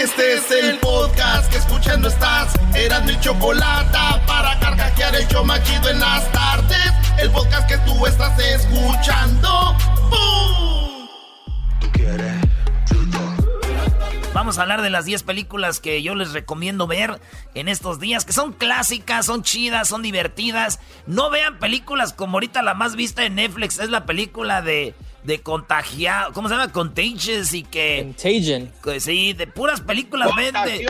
Este es el podcast que escuchando estás. Eran mi chocolate para carcajear el yo machido en las tardes. El podcast que tú estás escuchando. ¡Bum! Vamos a hablar de las 10 películas que yo les recomiendo ver en estos días, que son clásicas, son chidas, son divertidas. No vean películas como ahorita la más vista en Netflix, es la película de, de contagiado, ¿cómo se llama? Contagious y que... Contagion. Sí, de puras películas vende.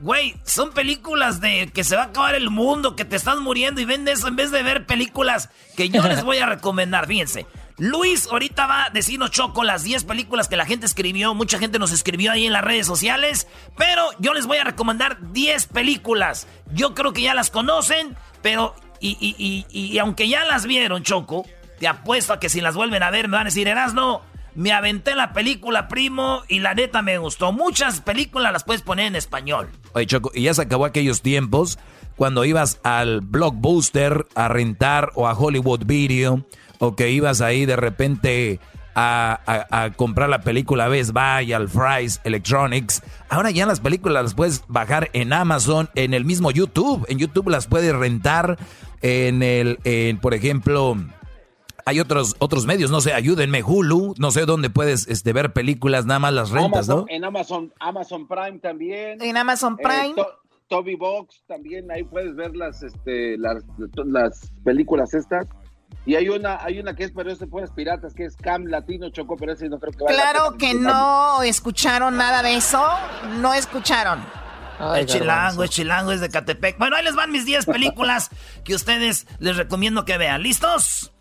Güey, son películas de que se va a acabar el mundo, que te estás muriendo y vende eso en vez de ver películas que yo les voy a recomendar. Fíjense. Luis ahorita va a decirnos Choco las 10 películas que la gente escribió. Mucha gente nos escribió ahí en las redes sociales. Pero yo les voy a recomendar 10 películas. Yo creo que ya las conocen, pero. Y, y, y, y aunque ya las vieron, Choco, te apuesto a que si las vuelven a ver me van a decir, Erasno, me aventé la película, primo, y la neta me gustó. Muchas películas las puedes poner en español. Oye, Choco, y ya se acabó aquellos tiempos cuando ibas al Blockbuster a rentar o a Hollywood Video o que ibas ahí de repente a, comprar la película Best Buy, al Fry's Electronics. Ahora ya las películas las puedes bajar en Amazon, en el mismo YouTube. En YouTube las puedes rentar en el, en, por ejemplo, hay otros otros medios, no sé, ayúdenme, Hulu, no sé dónde puedes este, ver películas, nada más las rentas, Amazon, ¿no? En Amazon, Amazon Prime también. En Amazon Eh, Prime. To- Toby Box también, ahí puedes ver las, este, las, las películas estas. Y hay una, hay una que es, pero es de puras piratas, que es Cam Latino Chocó, pero ese no creo que vaya la Claro que no escucharon nada de eso. No escucharon. el chilango, el chilango es de Catepec. Bueno, ahí les van mis 10 películas que ustedes les recomiendo que vean. ¿Listos?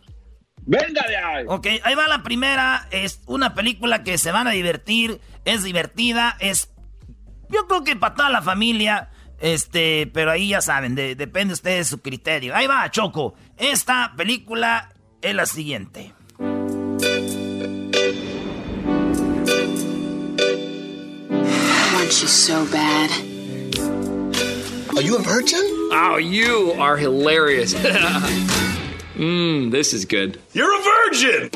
¡Venga de ahí! Ok, ahí va la primera. Es una película que se van a divertir. Es divertida. Es. Yo creo que para toda la familia. Este, pero ahí ya saben, de- depende usted de su criterio. Ahí va, Choco. Esta película es la siguiente. I want you so bad. Are you a virgin? Oh, you are hilarious. Mmm, this is good. You're a virgin!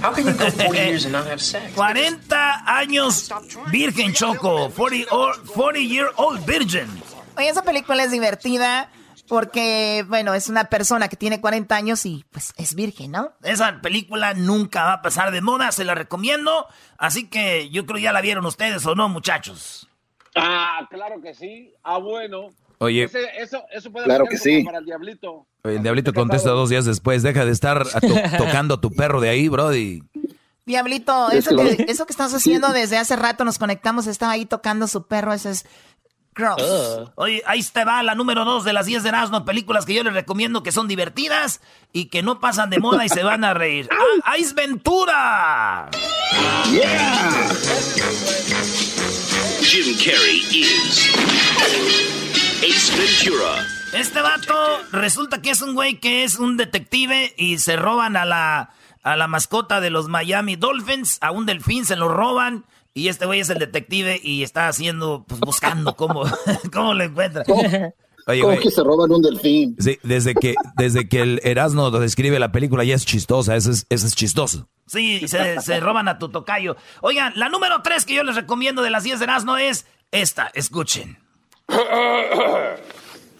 How can you go 40 years and not have sex? 40 años virgen, Choco. 40, or- 40 year old virgin. Oye, esa película es divertida porque, bueno, es una persona que tiene 40 años y pues es virgen, ¿no? Esa película nunca va a pasar de moda, se la recomiendo. Así que yo creo ya la vieron ustedes o no, muchachos. Ah, claro que sí. Ah, bueno. Oye. Ese- eso, eso puede Claro que sí. para el diablito. El diablito contesta dos días después, deja de estar a to- tocando a tu perro de ahí, brody. Diablito, Es eso que eso que estás haciendo desde hace rato, nos conectamos, estaba ahí tocando su perro, eso es gross. Oye, ahí te va la número 2 de las 10 de Erasmo, películas que yo les recomiendo que son divertidas y que no pasan de moda y se van a reír. ¡Ah, ¡Ice Ventura! Jim Carrey is Ace Ventura. Este vato resulta que es un güey que es un detective y se roban a la, a la mascota de los Miami Dolphins, a un delfín se lo roban y este güey es el detective y está haciendo, pues buscando cómo, cómo lo encuentra. Oye, ¿Cómo que se roban un delfín? Sí, desde que, desde que el Erasmo describe la película ya es chistosa, eso es, eso es chistoso. Sí, se, se roban a tu tocayo. Oigan, la número 3 que yo les recomiendo de las 10 de Erasmo es esta, escuchen.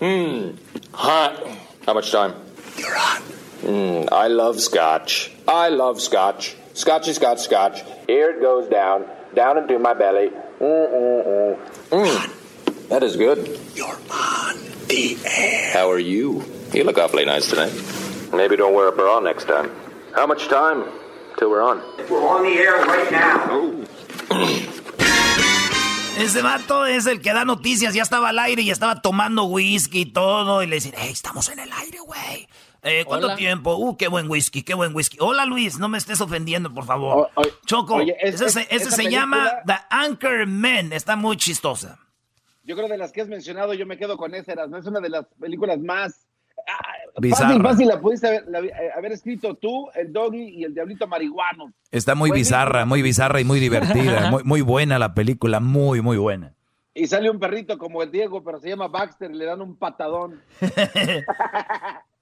Hmm. Hot. How much time? You're on. Mm, I love scotch. I love scotch. Scotchy, scotch, scotch. Here it goes down, down into my belly. Mm, mm, mm. Mm. That is good. You're on the air. How are you? You look awfully nice tonight. Maybe don't wear a bra next time. How much time till we're on? We're on the air right now. Ese vato es el que da noticias, ya estaba al aire y estaba tomando whisky y todo. Y le dicen, hey, estamos en el aire, güey. Eh, ¿Cuánto Hola. tiempo? Uh, qué buen whisky, qué buen whisky. Hola Luis, no me estés ofendiendo, por favor. O- o- Choco, oye, es- ese, es- se- ese esa se película- llama The Anchor Man. Está muy chistosa. Yo creo de las que has mencionado, yo me quedo con esa. ¿no? Es una de las películas más. Bizarra. Fácil, fácil, la pudiste haber, la- eh, haber escrito tú, el doggy y el diablito marihuano. Está muy bizarra, muy bizarra y muy divertida. Muy, muy buena la película, muy, muy buena. Y sale un perrito como el Diego, pero se llama Baxter y le dan un patadón.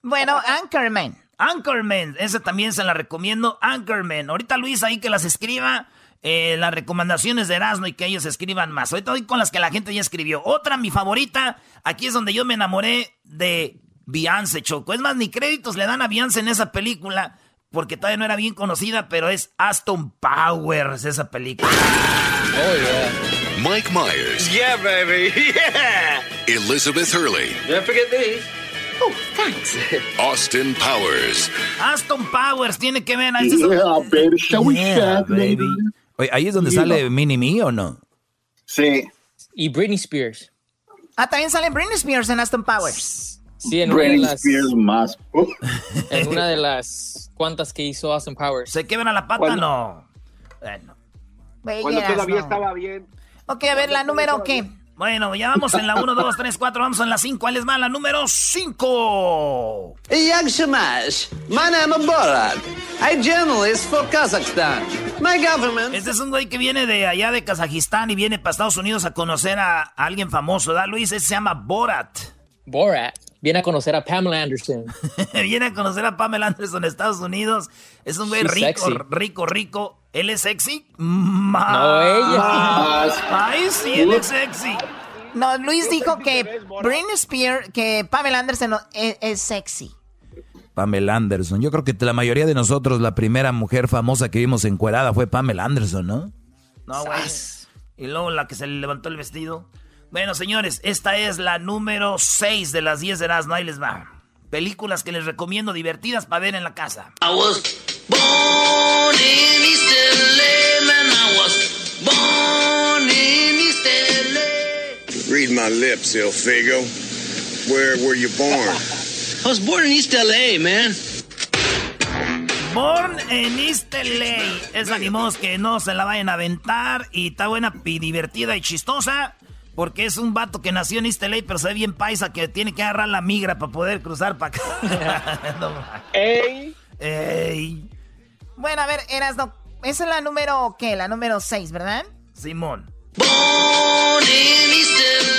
Bueno, Anchorman. Anchorman, ese también se la recomiendo. Anchorman. Ahorita Luis ahí que las escriba. eh, las recomendaciones de Erasmo y que ellos escriban más. Ahorita voy con las que la gente ya escribió. Otra, mi favorita. Aquí es donde yo me enamoré de Beyoncé, Choco. Es más, ni créditos le dan a Beyoncé en esa película. Porque todavía no era bien conocida, pero es Aston Powers esa película. Oh, yeah. Mike Myers, Yeah, baby. Yeah. Elizabeth Hurley, Don't forget these. Oh, thanks. Austin Powers, Aston Powers tiene que ver. ahí se- Yeah, baby. Shall we Yeah, baby. Oye, ¿ahí es donde sale Mini Me o no? Sí. Y Britney Spears. Ah, también sale Britney Spears en Aston Powers. Sí, en una de Britney las, Spears más. En una de las cuantas que hizo Austin Powers. ¿Se quebra la pata? Bueno. No. Bueno. Güey, Cuando todavía estaba bien. Ok, a ver, la número qué. Bueno, ya vamos en la 1, 2, 3, 4, vamos en la 5. ¿Cuál es más? La número 5. Young Shamash, my name is Borat. I journalist for Kazakhstan. My government. Este es un güey que viene de allá de Kazajistán y viene para Estados Unidos a conocer a, a alguien famoso, ¿verdad, Luis? Ese se llama Borat. Borat viene a conocer a Pamela Anderson. viene a conocer a Pamela Anderson en Estados Unidos. Es un güey She's rico, sexy. rico, rico. ¿Él es sexy? Más. No, ella. más. Ay, sí, él es sexy. No, Luis dijo que Britney Spears, que Pamela Anderson es, es sexy. Pamela Anderson. Yo creo que la mayoría de nosotros, la primera mujer famosa que vimos encuerada fue Pamela Anderson, ¿no? No, güey. Y luego la que se le levantó el vestido. Bueno, señores, esta es la número 6 de las 10 de Erasmo. Ahí les va. Películas que les recomiendo divertidas para ver en la casa. I was born in East LA, man. I was born in East LA. Read my lips, El Figo. Where were you born? I was born in East LA, man. Born en East LA. Es animos que no se la vayan a aventar. Y está buena y divertida y chistosa. Porque es un vato que nació en East LA, pero se ve bien paisa que tiene que agarrar la migra para poder cruzar para acá. No, ¡Ey! ey, Bueno, a ver, Erasno, esa es la número, ¿qué? La número 6, ¿verdad? Simón. Born in East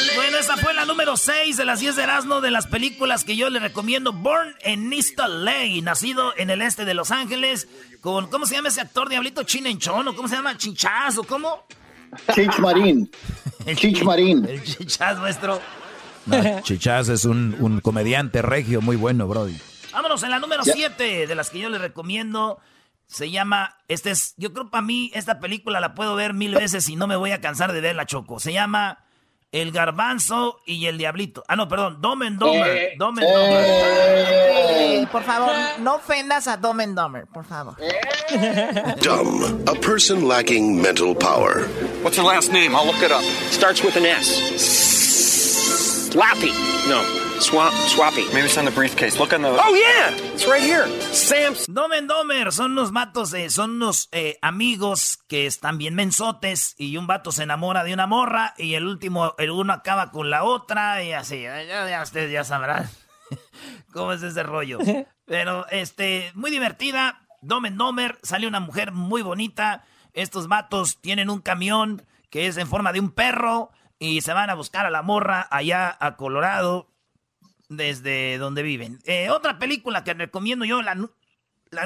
LA. Bueno, esa fue la número 6 de las 10 de Erasmo de las películas que yo le recomiendo. Born in East LA, nacido en el este de Los Ángeles, con, ¿cómo se llama ese actor diablito? Chinenchón, ¿o cómo se llama? Chinchaz, ¿o cómo? Chich Marín. Chich Marín. El Chinchaz nuestro. No, Chichaz es un, un comediante regio muy bueno, Brody. Vámonos en la número Ya. 7 de las que yo le recomiendo. Se llama, este es, yo creo para mí esta película la puedo ver mil veces y no me voy a cansar de verla, Choco. Se llama El Garbanzo y el Diablito. Ah, no, perdón, Dom and Dumber. Eh, Dom and Dumber. Eh, por favor, no ofendas a Dumb and Dumber, por favor. dumb, a person lacking mental power. What's her last name? I'll look it up. Starts with an S. Slappy. No. Swap, swappy. Maybe it's on the briefcase. Look on the. Oh, yeah! It's right here. Sam's. Dom and Dumber son unos vatos, eh, son unos eh, amigos que están bien mensotes y un vato se enamora de una morra y el último, el uno acaba con la otra y así. Ya, ya ustedes ya sabrán cómo es ese rollo. Pero, este, muy divertida. Dom and Dumber, sale una mujer muy bonita. Estos vatos tienen un camión que es en forma de un perro y se van a buscar a la morra allá a Colorado desde donde viven. Eh, otra película que recomiendo yo, la,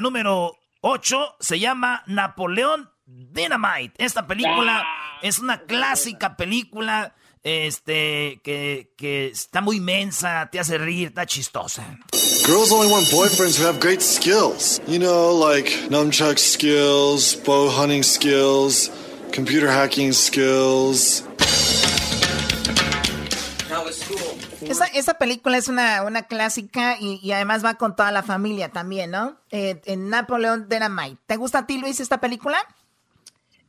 número 8, se llama Napoleón Dynamite. Esta película es una clásica película este, que, que está muy mensa, te hace reír, está chistosa. Girls only want boyfriends who have great skills. You know, like nunchuck skills, bow hunting skills, computer hacking skills. Esa, esa película es una, una clásica y, y además va con toda la familia también, ¿no? Eh, en Napoleón Dynamite. ¿Te gusta a ti, Luis, esta película?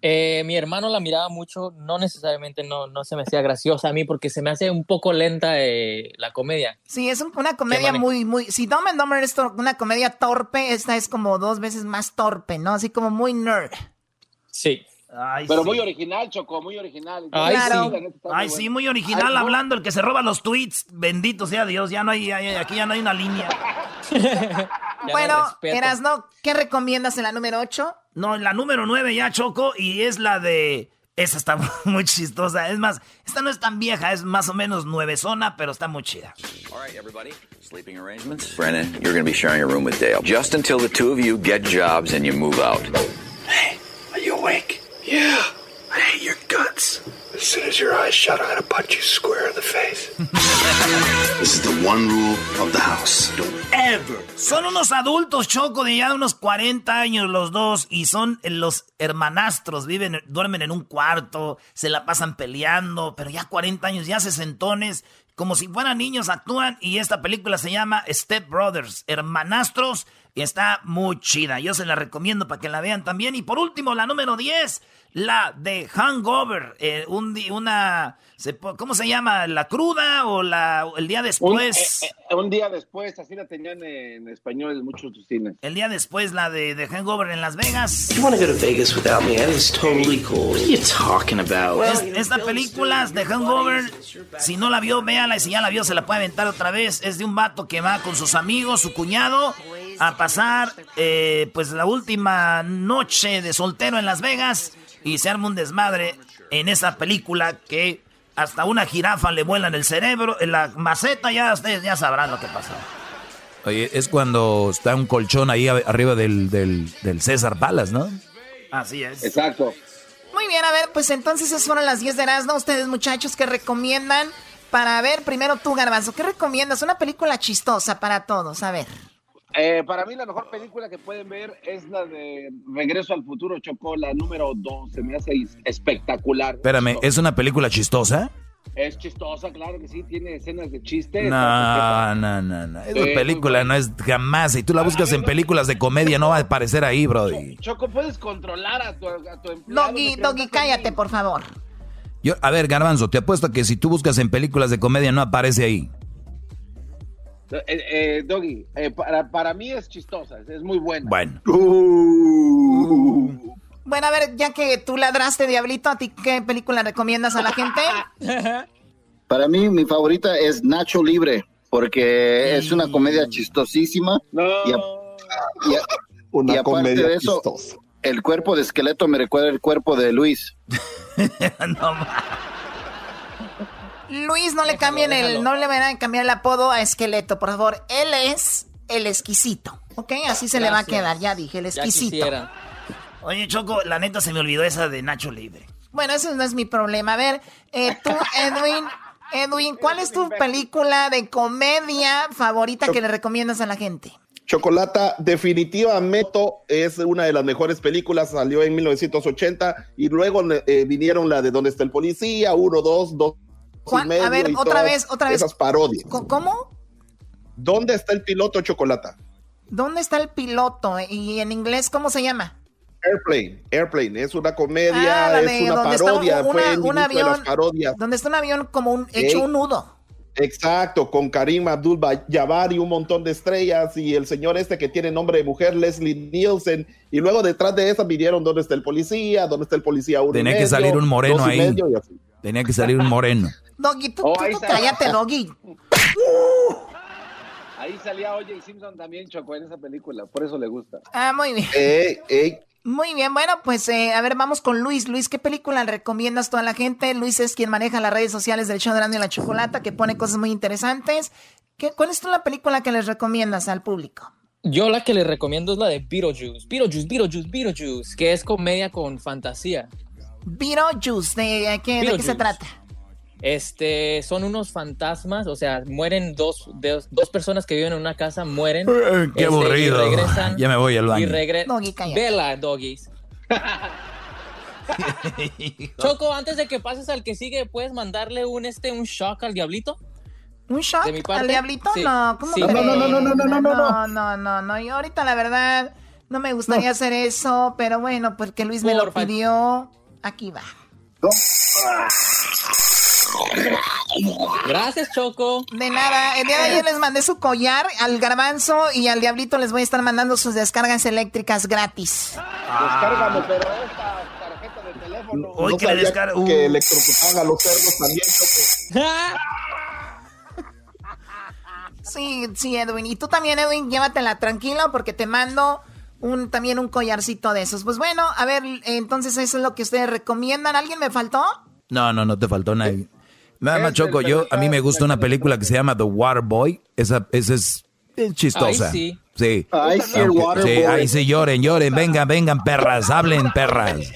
Eh, mi hermano la miraba mucho, no necesariamente no, no se me hacía graciosa a mí porque se me hace un poco lenta eh, la comedia. Sí, es un- una comedia muy, muy... Si Dumb and Dumber es una comedia torpe, esta es como dos veces más torpe, ¿no? Así como muy nerd. Sí. Pero sí. muy original, Choco, muy original. Ay, Claro. sí. Ay, sí, muy original Ay, hablando, el que se roba los tweets. Bendito sea Dios, ya no hay, aquí ya no hay una línea. bueno. Erasno, ¿qué recomiendas en la número 8? No, la número 9 ya choco y es la de... Esa está muy chistosa. Es más, esta no es tan vieja, es más o menos nuevezona, pero está muy chida. All right, everybody. Sleeping arrangements. Brennan, you're going to be sharing a room with Dale. Just until the two of you get jobs and you move out. Are you awake? Yeah. I hate your guts. As soon as your eyes shut, I'm gonna punch you square in the face. this is the one rule of the house. Don't ever. Son unos adultos, Choco, de ya unos 40 años los dos, y son los hermanastros, viven, duermen en un cuarto, se la pasan peleando, pero ya 40 años, ya sesentones, como si fueran niños actúan, y esta película se llama Step Brothers, hermanastros, y está muy chida. Yo se la recomiendo para que la vean también. Y por último, la número 10, la de Hangover, eh, un una, se ¿cómo se llama? ¿La cruda o la, el día Un, después? eh, eh, un día después, así la tenían en español en muchos cines. El día después, la de, de Hangover en Las Vegas. You want to go to Vegas without me? That is totally cool. What are you talking about? Es- esta película de Hangover, si no la vio, véala. Y si ya la vio, se la puede aventar otra vez. Es de un vato que va con sus amigos, su cuñado, a pasar eh, pues la última noche de soltero en Las Vegas. Y se arma un desmadre en esa película que hasta una jirafa le vuela en el cerebro. En la maceta, ya ustedes ya sabrán lo que pasó. Oye, es cuando está un colchón ahí arriba del, del, del César Palace, ¿no? Así es. Exacto. Muy bien, a ver, pues entonces esas fueron las 10 de Erasmo. Ustedes, muchachos, ¿qué recomiendan? Para ver, primero tú, Garbanzo, ¿qué recomiendas? Una película chistosa para todos, a ver. Eh, para mí la mejor película que pueden ver es la de Regreso al Futuro, Chocó, la número 2. Se me hace espectacular. Espérame, ¿es una película chistosa? Es chistosa, claro que sí, tiene escenas de chiste. No, no, no, no. Esa Sí, película no es jamás. Si tú la buscas en películas de comedia, no va a aparecer ahí, Brody. Choco, puedes controlar a tu, a tu empleado. Doggy, cállate, por favor. Yo, a ver, Garbanzo, te apuesto que si tú buscas en películas de comedia, no aparece ahí. Eh, eh, Doggy, eh, para, para mí es chistosa, es, es muy buena. Bueno. Bueno, a ver, ya que tú ladraste, Diablito, ¿a ti qué película recomiendas a la gente? Para mí, mi favorita es Nacho Libre, porque es una comedia chistosísima. Y, a- y a- Una y aparte de eso, chistosa. el cuerpo de esqueleto me recuerda el cuerpo de Luis. Luis, no le cambien el, no le van a cambiar el apodo a Esqueleto, por favor. Él es el exquisito, ¿ok? Así se le va a quedar, ya dije, el exquisito. Oye, Choco, la neta se me olvidó esa de Nacho Libre. Bueno, ese no es mi problema. A ver, eh, tú, Edwin, Edwin, ¿cuál es tu película de comedia favorita que le recomiendas a la gente? Chocolata definitivamente es una de las mejores películas, salió en 1980 y luego eh, vinieron la de ¿Dónde está el policía? Uno, dos, dos y Juan, medio a ver, y otra vez, otra vez. Esas parodias. ¿Cómo? ¿Dónde está el piloto Chocolata? ¿Dónde está el piloto? Y en inglés, ¿cómo se llama? Airplane, Airplane, es una comedia, Ah, es una parodia, una- fue el un de avión- las parodias. Donde está un avión como un, hecho un nudo. Exacto, con Karim Abdul Jabbar y un montón de estrellas y el señor este que tiene nombre de mujer, Leslie Nielsen, y luego detrás de esa vinieron dónde está el policía, dónde está el policía uno Tenía que salir un moreno ahí. Tenía que salir un moreno. Doggy, tú, Oh, tú- cállate, Doggy. Ahí salía O.J. Simpson también, Choco, en esa película, por eso le gusta. Ah, muy bien. Muy bien, bueno, pues eh, a ver, vamos con Luis. Luis, ¿qué película recomiendas a la gente? Luis es quien maneja las redes sociales del show de Grande y la Chocolata, que pone cosas muy interesantes. ¿Qué, ¿Cuál es tú la película que les recomiendas al público? Yo la que les recomiendo es la de Beetlejuice. Beetlejuice, Beetlejuice, Beetlejuice, que es comedia con fantasía. Beetlejuice, ¿de, de qué, de qué se trata? Este, son unos fantasmas, o sea, mueren dos, dos, dos personas que viven en una casa, mueren. Qué Este, y aburrido. regresan Ya me voy al Y baño. regre- Doggy, cállate. Vela, doggies. Choco, antes de que pases al que sigue, ¿puedes mandarle un este un shock al diablito? ¿Un shock? ¿De mi parte? ¿Al diablito? Sí. No, ¿cómo Sí. No, no, no, no, no, no, no, no, no, no, no. Yo ahorita la verdad no me gustaría hacer eso, pero bueno, porque Luis me lo pidió. Aquí va. Gracias, Choco. De nada, el día de ayer les mandé su collar al garbanzo y al diablito les voy a estar mandando sus descargas eléctricas gratis. Descárgame, pero esta tarjeta de teléfono. Hoy No que le sabía descarga. que electrocutaban a los cerdos también, Choco. Sí, sí, Edwin. Y tú también, Edwin, llévatela tranquila porque te mando un también un collarcito de esos. Pues bueno, a ver, entonces eso es lo que ustedes recomiendan. ¿Alguien me faltó? No, no, no te faltó nadie. Nada más, Choco, yo, a mí me gusta una el película que se llama The Water Boy. Esa, esa es, es chistosa. Ay, sí. Sí. Ay, sí, el sí, Boy. ahí sí lloren, lloren, vengan, vengan, perras, hablen, perras.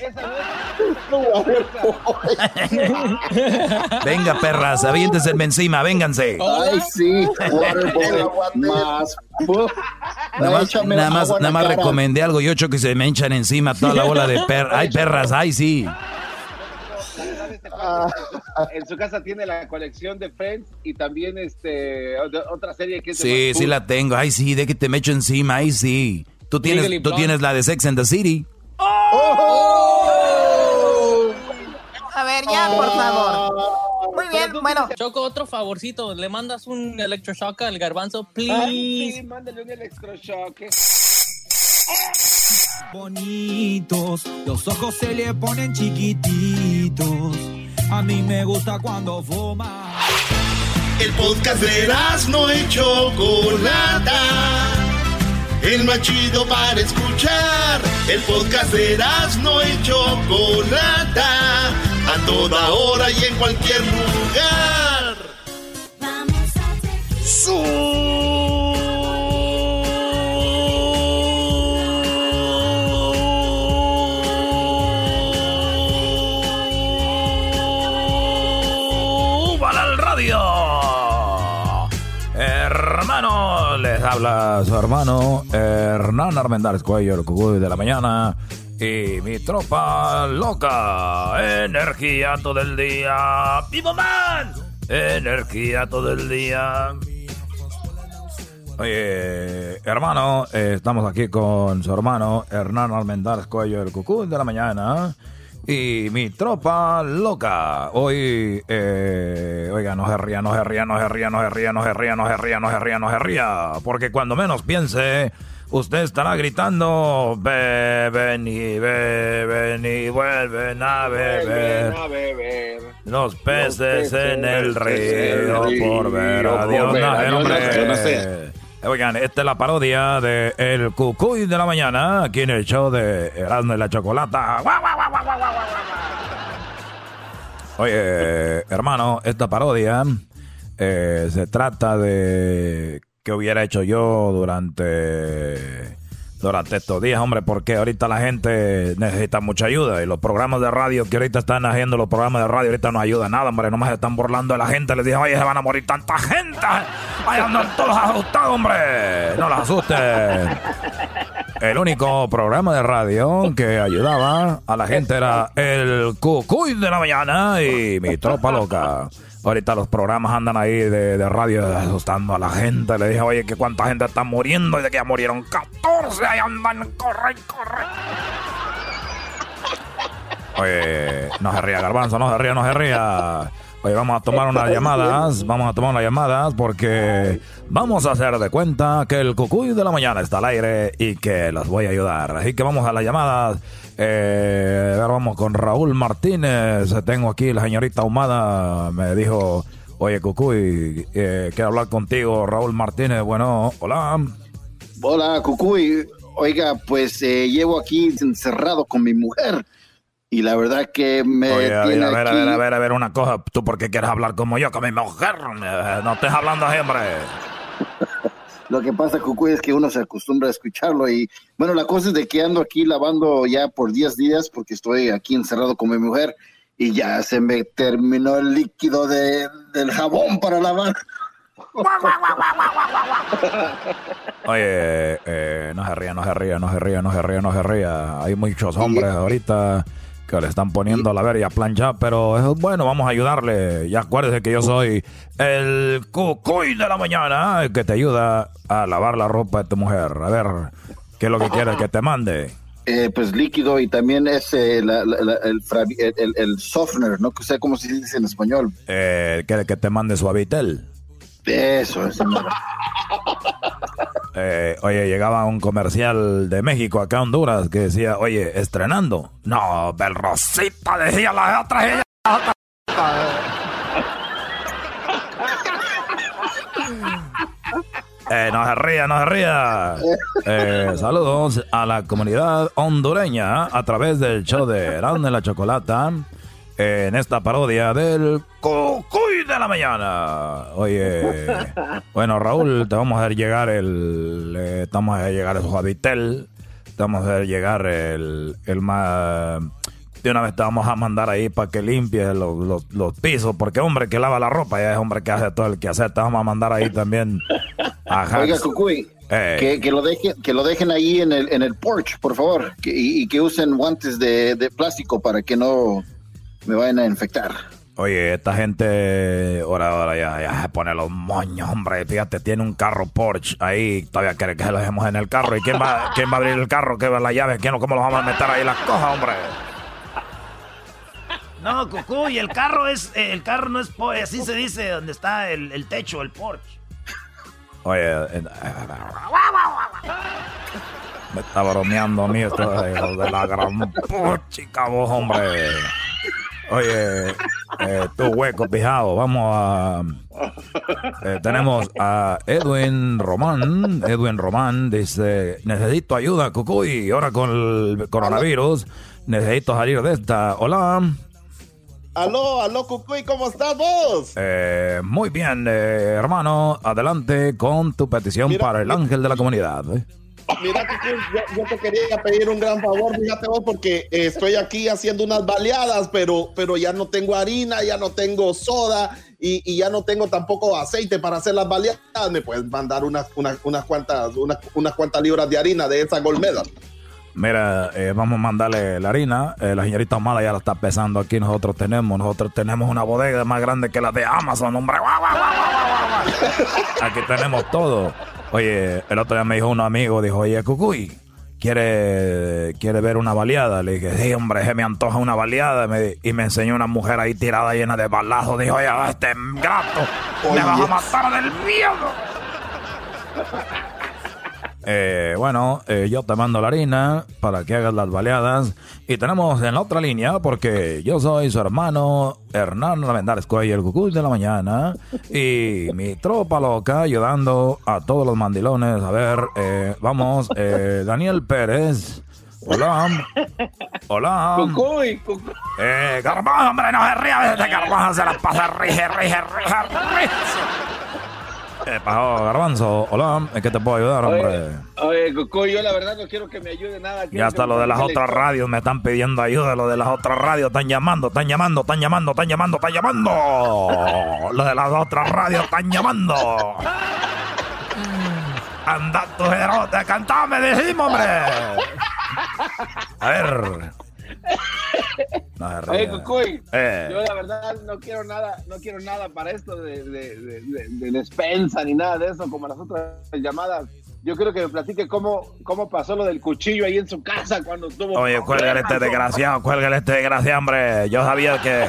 Venga, perras, aviéntense encima, vénganse. Ay, sí, Waterboy más. Nada más, nada más, nada más recomendé algo y ocho que se me hinchan encima toda la bola de perras. Ay, perras, ay, sí. En su casa tiene la colección de Friends y también este de- otra serie que es de Sí, Matt sí la tengo. Ay, sí, de que te me echo encima, ay, sí. Tú tienes, Legally tú Blonde. tienes la de Sex and the City. A ver, ya, por favor. Muy bien, bueno. Choco, otro favorcito. ¿Le mandas un electroshock al garbanzo, Ay, sí, please? mándale un electroshock. Bonitos, los ojos se le ponen chiquititos. A mí me gusta cuando fuma. El podcast de no y Chocolata. El más chido para escuchar. El podcast de no y Chocolata. A toda hora y en cualquier lugar. ¡Súbala habla su hermano Hernán Armendáriz Cuello, el cucuy de la mañana. Y mi tropa loca. Energía todo el día. ¡Vivo man! Energía todo el día. Oye, hermano, eh, estamos aquí con su hermano Hernán Armendáriz Cuello, el cucuy de la mañana. Y mi tropa loca. Hoy, eh, oiga, no se ría, no se ría, no se ría, no se ría, no se ría, no se ría, no se ría, no se ría. Porque cuando menos piense, usted estará gritando, beben y beben y vuelven a beber. Ven a beber. Los peces peces en el río por ver a Dios. Oigan, esta es la parodia de El Cucuy de la Mañana, aquí en el show de Erasmo y la Chocolata. Oye, hermano, esta parodia eh, se trata de qué hubiera hecho yo durante durante estos días, hombre, porque ahorita la gente necesita mucha ayuda y los programas de radio que ahorita están haciendo los programas de radio ahorita no ayuda nada, hombre, nomás se están burlando de la gente, les dije, oye, se van a morir tanta gente, ahí andan todos asustados, hombre, no los asusten. El único programa de radio que ayudaba a la gente era el Cucuy de la mañana y mi tropa loca. Ahorita los programas andan ahí de, de radio asustando a la gente. Le dije, oye, que cuánta gente está muriendo y de que ya murieron 14. Ahí andan, corre, corre. Oye, no se ría, Garbanzo, no se ría, no se ría. Oye, vamos a tomar unas llamadas, vamos a tomar unas llamadas porque vamos a hacer de cuenta que el cucuy de la mañana está al aire y que los voy a ayudar. Así que vamos a las llamadas. Eh, a ver, vamos con Raúl Martínez. Tengo aquí la señorita Humada, me dijo, oye cucuy, eh, quiero hablar contigo, Raúl Martínez. Bueno, hola. Hola, Cucuy. Oiga, pues eh, llevo aquí encerrado con mi mujer y la verdad que me Oye, a ver, a ver, a ver, a ver, a ver, una cosa. ¿Tú por qué quieres hablar como yo, con mi mujer? Eh, No estés hablando hombre. Lo que pasa, Cucuy, es que uno se acostumbra a escucharlo y bueno, la cosa es de que ando aquí lavando ya por 10 días porque estoy aquí encerrado con mi mujer y ya se me terminó el líquido de, del jabón para lavar. Oye, eh, no se ría, no se ría, no se ría, no se ría, no se ría. Hay muchos hombres ahorita que le están poniendo la verga a planchar, pero es bueno, vamos a ayudarle. Ya acuérdese que yo soy el cucuy de la mañana, el que te ayuda a lavar la ropa de tu mujer. A ver, ¿qué es lo que quieres que te mande? Eh, pues líquido y también es eh, la- la- la- el, el, el- softener, no sé cómo se dice en español. Eh, ¿Quiere que te mande suavitel? Eso, eso. Eh, oye, llegaba un comercial de México acá a Honduras que decía, oye, estrenando. No, Belrosita, decía la otra. ella- la otra. Eh, no se ría, no se ría. Eh, saludos a la comunidad hondureña a través del show de Erasmo de la Chocolata en esta parodia del Cucuy de la Mañana. Oye, bueno, Raúl, te vamos a hacer llegar el. eh, te vamos a hacer llegar el Suavitel. Te vamos a hacer llegar el. el más. De una vez te vamos a mandar ahí para que limpies los, los- los pisos, porque hombre que lava la ropa ya es hombre que hace todo el quehacer. Te vamos a mandar ahí también a Oiga. Cucuy, Eh. que, que lo dejen, que lo dejen ahí en el, en el porch, por favor, que- y, y que usen guantes de, de plástico para que no me vayan a infectar. Oye, esta gente ahora, ahora ya, ya se pone los moños, hombre. Fíjate, tiene un carro Porsche ahí. Todavía quiere que lo dejemos en el carro. ¿Y quién va, quién va a abrir el carro? ¿Qué va la llave? ¿Quién, ¿Cómo lo vamos a meter ahí las cosas, hombre? No, Cucuy, el carro es, eh, el carro no es, así se dice, donde está el, el techo, el porche. Oye, me está bromeando a mí esto de, la gran puchica vos, hombre. Oye, eh, tu hueco pijado, vamos a... eh, tenemos a Edwin Román. Edwin Román dice, necesito ayuda, Cucuy. Ahora con el coronavirus, necesito salir de esta. Hola. Aló, aló, Cucuy, ¿cómo estás vos? Eh, muy bien, eh, hermano. Adelante con tu petición Mira, para el ángel de la comunidad. Mira, yo, yo te quería pedir un gran favor, fíjate vos, porque eh, estoy aquí haciendo unas baleadas, pero, pero ya no tengo harina, ya no tengo soda y, ya no tengo tampoco aceite para hacer las baleadas. ¿Me puedes mandar unas, unas, unas cuantas, unas, unas cuantas libras de harina de esa golmeda? Mira, eh, vamos a mandarle la harina. Eh, la señorita Mala ya la está pesando aquí. Nosotros tenemos, nosotros tenemos una bodega más grande que la de Amazon, hombre. Guau, guau, guau. Aquí tenemos todo. Oye, el otro día me dijo un amigo, dijo, oye, Cucuy, ¿quiere, quiere ver una baleada? Le dije, sí, hombre, se me antoja una baleada. Me- y me enseñó una mujer ahí tirada llena de balazos. Dijo, oye, este gato, me vas a matar del miedo. Eh, bueno, eh, yo te mando la harina para que hagas las baleadas. Y tenemos en la otra línea, porque yo soy su hermano Hernán Armendáriz Cuello, el cucuy de la mañana. Y mi tropa loca ayudando a todos los mandilones. A ver, eh, vamos, eh, Daniel Pérez. Hola. Hola. Cucuy, cucuy. Eh, Garbanzo, hombre, no se ría. A veces Garbanzo se las pasa rige, rige, rige, rige. ¿Qué pasó, Garbanzo? Hola, ¿en qué te puedo ayudar, hombre? Oye, Cucuy, yo la verdad no quiero que me ayude nada. Ya hasta lo de las otras radios me están pidiendo ayuda, lo de las otras radios están llamando, están llamando, están llamando, están llamando, están llamando. Lo de las otras radios están llamando. Anda tu jerote, cantame, decimos, hombre. A ver. No. Oye, Cucuy, Eh. yo la verdad no quiero nada, no quiero nada para esto de, de, de, de- de despensa ni nada de eso, como las otras llamadas. Yo quiero que me platique cómo, cómo pasó lo del cuchillo ahí en su casa cuando estuvo. Oye, cuélgale este desgraciado, cuélgale este desgraciado, hombre. Yo sabía que.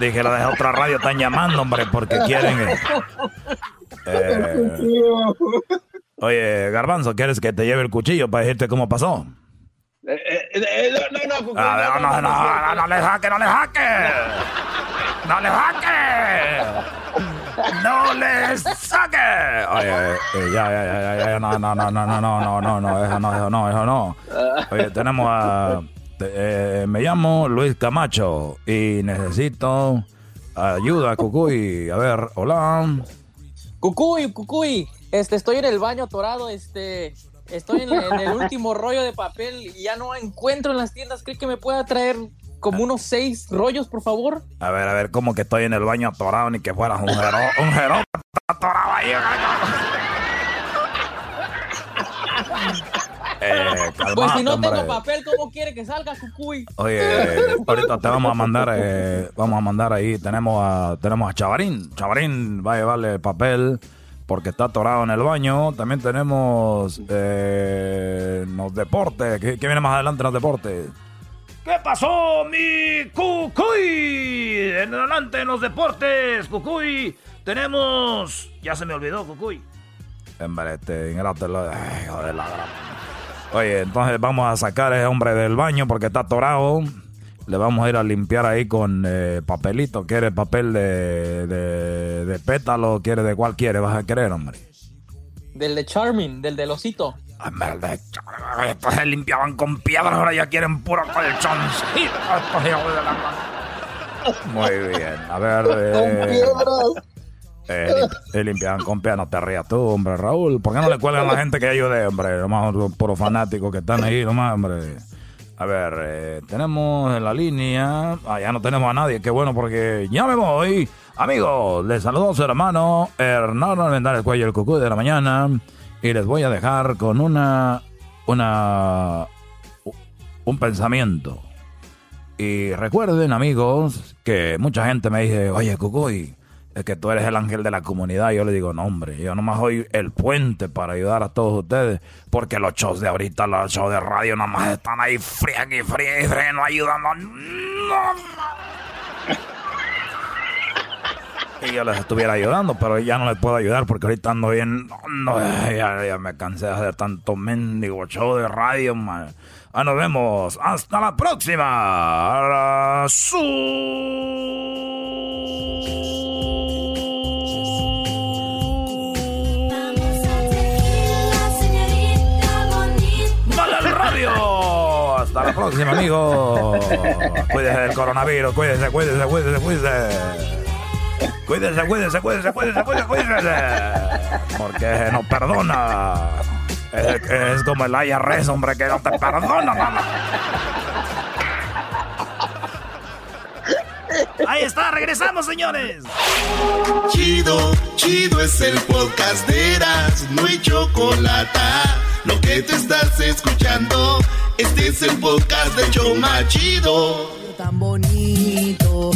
Dije, lo de otra radio están llamando, hombre, porque quieren. eh, eh, oye, Garbanzo, ¿quieres que te lleve el cuchillo para decirte cómo pasó? Eh, eh, eh, no, no, no, Cucuy, A ver, no, no, no, no le jaque, no le jaque. No le jaque. No le saque. Oye, eh, ya, ya, ya, ya, ya, no, no, no, no, no, no, no, no, no, eso no, eso no, eso no. Oye, tenemos a, eh, me llamo Luis Camacho y necesito ayuda, Cucuy. A ver, hola. Cucuy, Cucuy, este, estoy en el baño atorado, este, estoy en, en el último rollo de papel y ya no encuentro en las tiendas. ¿Cree que me pueda traer como unos seis rollos, por favor? A ver, a ver, como que estoy en el baño atorado ni que fueras un jero, un jero atorado ahí. Eh, Pues si no tengo papel, ¿cómo quiere que salga, Cucuy? Oye, ahorita te vamos a mandar, eh, vamos a mandar ahí, tenemos a, tenemos a Chavarín, Chavarín va a llevarle papel porque está atorado en el baño, también tenemos eh, los deportes, ¿qué, qué viene más adelante en los deportes? ¿Qué pasó, mi Cucuy? En adelante en los deportes, Cucuy. Tenemos. Ya se me olvidó, Cucuy. Hombre, este, ingrato, ay, hijo de la Oye, entonces vamos a sacar a ese hombre del baño porque está atorado. Le vamos a ir a limpiar ahí con eh, papelito. ¿Quiere papel de, de, de pétalo? ¿Quiere de cuál quiere? ¿Vas a querer, hombre? Del de Charming, del. Hombre, de Ay, Estos se limpiaban con piedras, ahora ya quieren puro colchoncito. Muy bien. A ver. eh, eh, eh, limpiaban con piedras. No te rías tú, hombre, Raúl. ¿Por qué no le cuelgan a la gente que ayude, hombre? Nomás los puros fanáticos que están ahí, nomás, hombre. A ver, eh, tenemos en la línea. Ah, ya no tenemos a nadie. Qué bueno, porque ya me voy. Amigos, les saludo a su hermano Hernando Almendar, el cuello del cucú de la mañana. Y les voy a dejar con una. Una. Un pensamiento. Y recuerden, amigos, que mucha gente me dice, oye, Cucuy, es que tú eres el ángel de la comunidad. Yo le digo, no, hombre, yo nomás soy el puente para ayudar a todos ustedes. Porque los shows de ahorita, los shows de radio, nomás están ahí friegue y friegue y friegue, no ayudando. No. Y yo les estuviera ayudando, pero ya no les puedo ayudar porque ahorita ando bien. No, ya, me cansé de hacer tanto mendigo show de radio, man. Ah, nos vemos. Hasta la próxima. ¡Vale próxima, amigos. Cuídese del coronavirus, cuídese, cuídese, cuídese, cuídese. Cuídese, cuídese, cuídese, cuídese, cuídese, cuídese. Porque no perdona. Es, es como el IRS, hombre, que no te perdona, mamá. Ahí está, regresamos, señores. Chido, chido es el podcast de Eras, no hay chocolate. Lo que te estás escuchando, este es el podcast de Choma Chido. Tan bonito.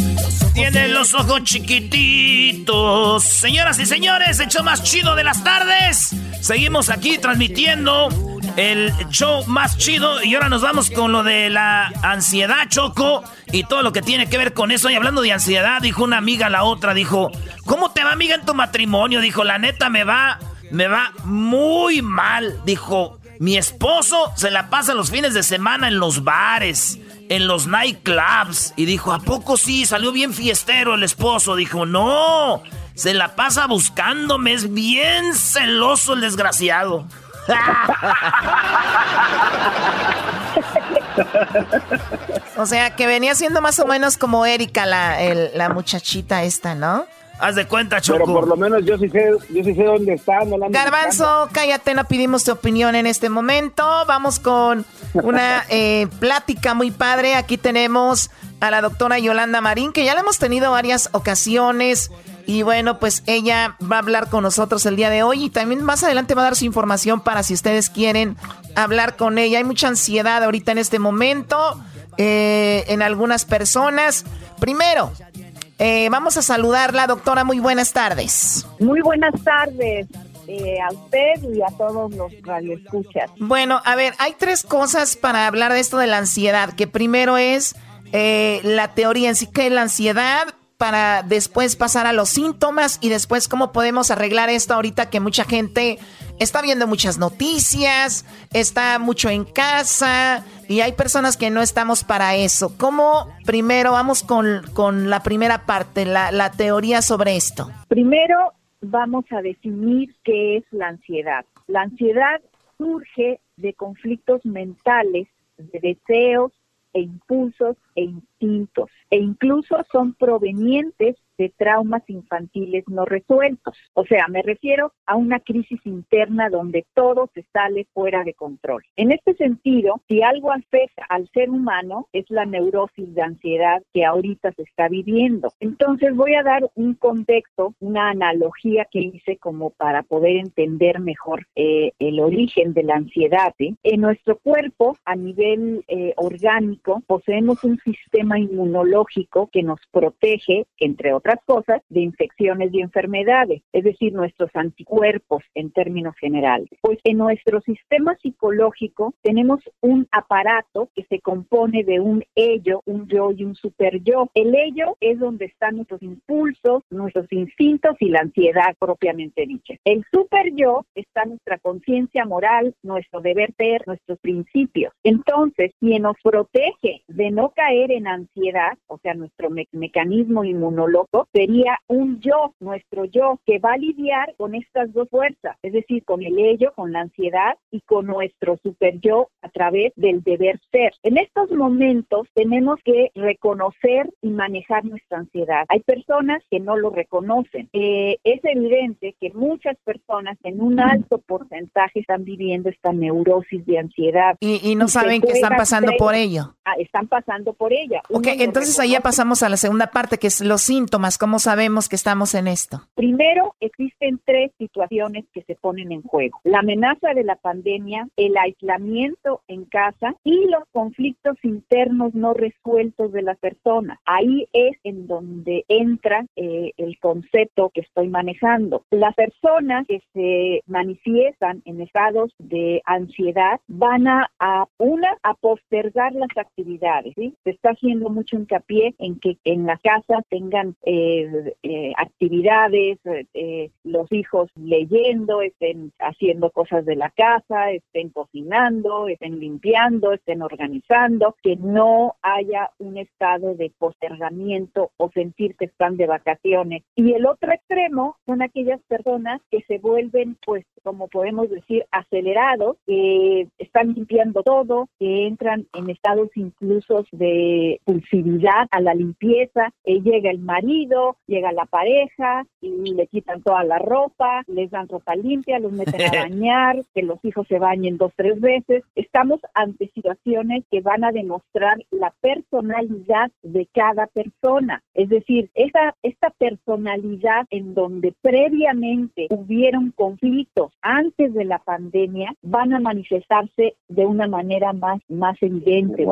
Tiene los ojos chiquititos. Señoras y señores, el show más chido de las tardes. Seguimos aquí transmitiendo el show más chido. Y ahora nos vamos con lo de la ansiedad, Choco. Y todo lo que tiene que ver con eso. Y hablando de ansiedad, dijo una amiga a la otra, dijo, ¿cómo te va amiga en tu matrimonio? Dijo, la neta me va, me va muy mal. Dijo, mi esposo se la pasa los fines de semana en los bares en los nightclubs. Y dijo, ¿a poco sí? Salió bien fiestero el esposo. Dijo, no, se la pasa buscándome, es bien celoso el desgraciado. O sea, que venía siendo más o menos como Erika, la, el- la muchachita esta, ¿no? Haz de cuenta, Pero por lo menos yo sí sé, yo sí sé dónde está. No Garbanzo, cállate, no pedimos tu opinión en este momento. Vamos con una eh, plática muy padre. Aquí tenemos a la doctora Yolanda Marín, que ya la hemos tenido varias ocasiones. Y bueno, pues ella va a hablar con nosotros el día de hoy y también más adelante va a dar su información para si ustedes quieren hablar con ella. Hay mucha ansiedad ahorita en este momento eh, en algunas personas. Primero, eh, vamos a saludarla, doctora. Muy buenas tardes. Muy buenas tardes eh, a usted y a todos los radioescuchas. Bueno, a ver, hay tres cosas para hablar de esto de la ansiedad, que primero es eh, la teoría en sí que es la ansiedad, para después pasar a los síntomas y después cómo podemos arreglar esto ahorita que mucha gente está viendo muchas noticias, está mucho en casa y hay personas que no estamos para eso. ¿Cómo primero vamos con, con la primera parte, la, la teoría sobre esto? Primero vamos a definir qué es la ansiedad. La ansiedad surge de conflictos mentales, de deseos e impulsos e instintos, e incluso son provenientes de traumas infantiles no resueltos. O sea, me refiero a una crisis interna donde todo se sale fuera de control. En este sentido, si algo afecta al ser humano es la neurosis de ansiedad que ahorita se está viviendo. Entonces voy a dar un contexto, una analogía que hice como para poder entender mejor eh, el origen de la ansiedad. ¿eh? En nuestro cuerpo, a nivel eh, orgánico, poseemos un sistema inmunológico que nos protege, entre otras cosas, de infecciones y enfermedades, es decir, nuestros anticuerpos en términos generales. Pues en nuestro sistema psicológico tenemos un aparato que se compone de un ello, un yo y un super yo. El ello es donde están nuestros impulsos, nuestros instintos y la ansiedad propiamente dicha. El super yo está nuestra conciencia moral, nuestro deber ser, nuestros principios. Entonces, quien nos protege de no caer en ansiedad, o sea, nuestro mecanismo inmunológico, sería un yo, nuestro yo, que va a lidiar con estas dos fuerzas, es decir, con el ello, con la ansiedad y con nuestro super yo a través del deber ser. En estos momentos tenemos que reconocer y manejar nuestra ansiedad. Hay personas que no lo reconocen. Eh, es evidente que muchas personas en un alto porcentaje están viviendo esta neurosis de ansiedad. Y, no saben que están pasando por ello. Ah, están pasando por ella. Ok, entonces ahí ya pasamos a la segunda parte, que es los síntomas. ¿Cómo sabemos que estamos en esto? Primero, existen tres situaciones que se ponen en juego. La amenaza de la pandemia, el aislamiento en casa y los conflictos internos no resueltos de la persona. Ahí es en donde entra eh, el concepto que estoy manejando. Las personas que se manifiestan en estados de ansiedad van a, una, a postergar las actividades. ¿sí? Se está haciendo mucho hincapié en que en la casa tengan eh, eh, actividades, los hijos leyendo, estén haciendo cosas de la casa, estén cocinando, estén limpiando, estén organizando, que no haya un estado de postergamiento o sentir que están de vacaciones. Y el otro extremo son aquellas personas que se vuelven, pues, como podemos decir, acelerados, que están limpiando todo, que entran en estados incluso de pulsividad a la limpieza, eh, llega el marido, llega la pareja y le quitan toda la ropa, les dan ropa limpia, los meten a bañar, que los hijos se bañen dos, tres veces. Estamos ante situaciones que van a demostrar la personalidad de cada persona. Es decir, esta, esta personalidad en donde previamente hubieron conflictos antes de la pandemia van a manifestarse de una manera más, más evidente.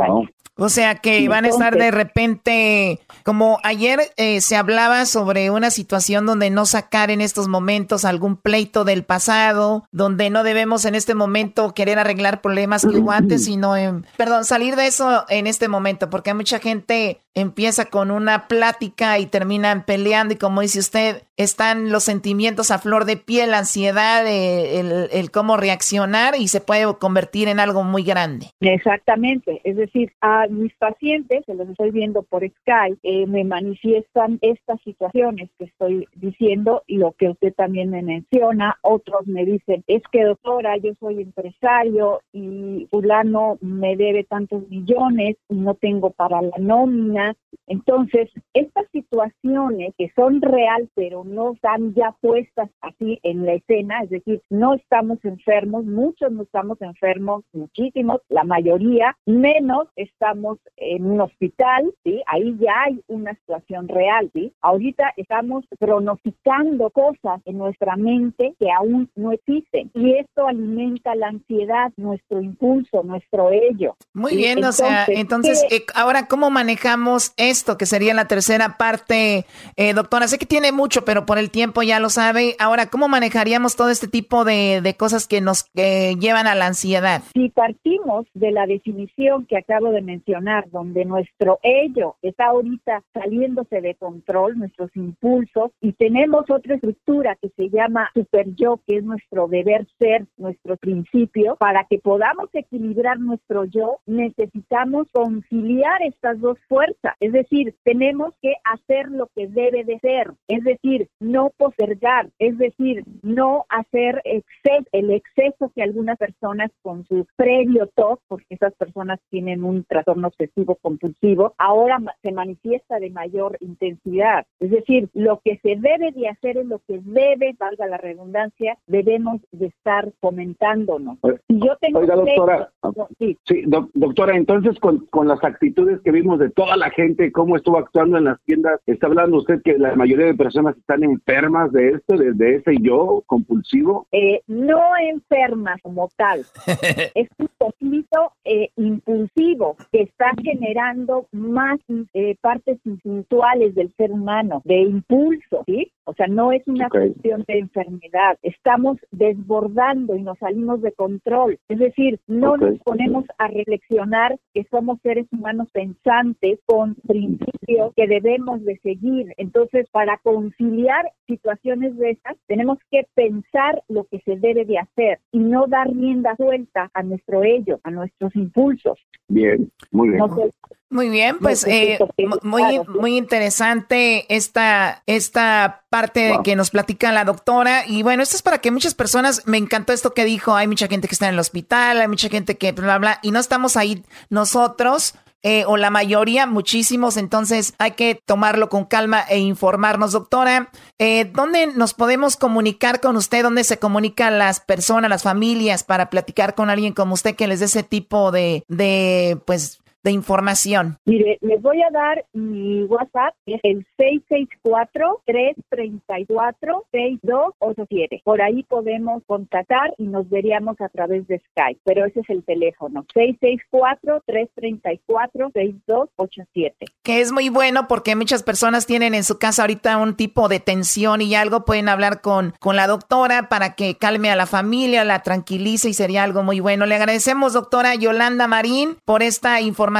O sea que van a estar de repente, como ayer eh, se hablaba sobre una situación donde no sacar en estos momentos algún pleito del pasado, donde no debemos en este momento querer arreglar problemas que hubo antes, sino, en, perdón, salir de eso en este momento, porque mucha gente empieza con una plática y terminan peleando y como dice usted, están los sentimientos a flor de piel, la ansiedad, eh, el, el, cómo reaccionar y se puede convertir en algo muy grande. Exactamente, es decir, a mis pacientes, se los estoy viendo por Skype, eh, me manifiestan estas situaciones que estoy diciendo y lo que usted también me menciona, otros me dicen, es que doctora, yo soy empresario y fulano me debe tantos millones y no tengo para la nómina. Entonces, estas situaciones que son real pero no están ya puestas así en la escena, es decir, no estamos enfermos, muchos no estamos enfermos, muchísimos, la mayoría, menos estamos en un hospital, ¿sí? Ahí ya hay una situación real, ¿sí? Ahorita estamos pronosticando cosas en nuestra mente que aún no existen y esto alimenta la ansiedad, nuestro impulso, nuestro ello. Muy bien, o sea, entonces, eh, ahora, ¿cómo manejamos esto, que sería la tercera parte? Eh, doctora, sé que tiene mucho, pero por el tiempo ya lo sabe. Ahora, ¿cómo manejaríamos todo este tipo de, de cosas que nos llevan a la ansiedad? Si partimos de la definición que acabo de mencionar, donde nuestro ello está ahorita saliéndose de control, nuestros impulsos, y tenemos otra estructura que se llama super yo, que es nuestro deber ser, nuestro principio, para que podamos equilibrar nuestro yo, necesitamos conciliar estas dos fuerzas, es decir, tenemos que hacer lo que debe de ser, es decir, no postergar, es decir, no hacer el exceso que algunas personas con su previo TOC, porque esas personas tienen un trastorno obsesivo compulsivo, ahora se manifiesta de mayor intensidad Es decir, lo que se debe de hacer es lo que debe, valga la redundancia, debemos de estar comentándonos. Si yo tengo Oiga, doctora, sí. Sí, doctora, entonces con, con las actitudes que vimos de toda la gente, cómo estuvo actuando en las tiendas, ¿está hablando usted que la mayoría de personas están enfermas de esto, de, de ese yo compulsivo? Eh, no enferma como tal. es un conflicto eh, impulsivo que está generando más eh, partes instintuales del ser humano, de impulso, ¿sí? O sea, no es una cuestión de enfermedad. Estamos desbordando y nos salimos de control. Es decir, no nos ponemos a reflexionar que somos seres humanos pensantes con principios que debemos de seguir. Entonces, para conciliar situaciones de esas, tenemos que pensar lo que se debe de hacer y no dar rienda suelta a nuestro ello, a nuestros impulsos. Bien, muy bien. No sé, Muy bien, pues eh, mu- muy, muy interesante esta, esta parte que nos platica la doctora. Y bueno, esto es para que muchas personas, me encantó esto que dijo, hay mucha gente que está en el hospital, hay mucha gente que bla, bla, bla, y no estamos ahí nosotros. eh, o la mayoría, muchísimos, entonces hay que tomarlo con calma e informarnos. Doctora, eh, ¿dónde nos podemos comunicar con usted? ¿Dónde se comunican las personas, las familias para platicar con alguien como usted que les dé ese tipo de, de pues, de información? Mire, les voy a dar mi WhatsApp, es el 664-334-6287. Por ahí podemos contactar y nos veríamos a través de Skype, pero ese es el teléfono, 664-334-6287. Que es muy bueno porque muchas personas tienen en su casa ahorita un tipo de tensión y algo, pueden hablar con, con la doctora para que calme a la familia, la tranquilice y sería algo muy bueno. Le agradecemos, doctora Yolanda Marín, por esta información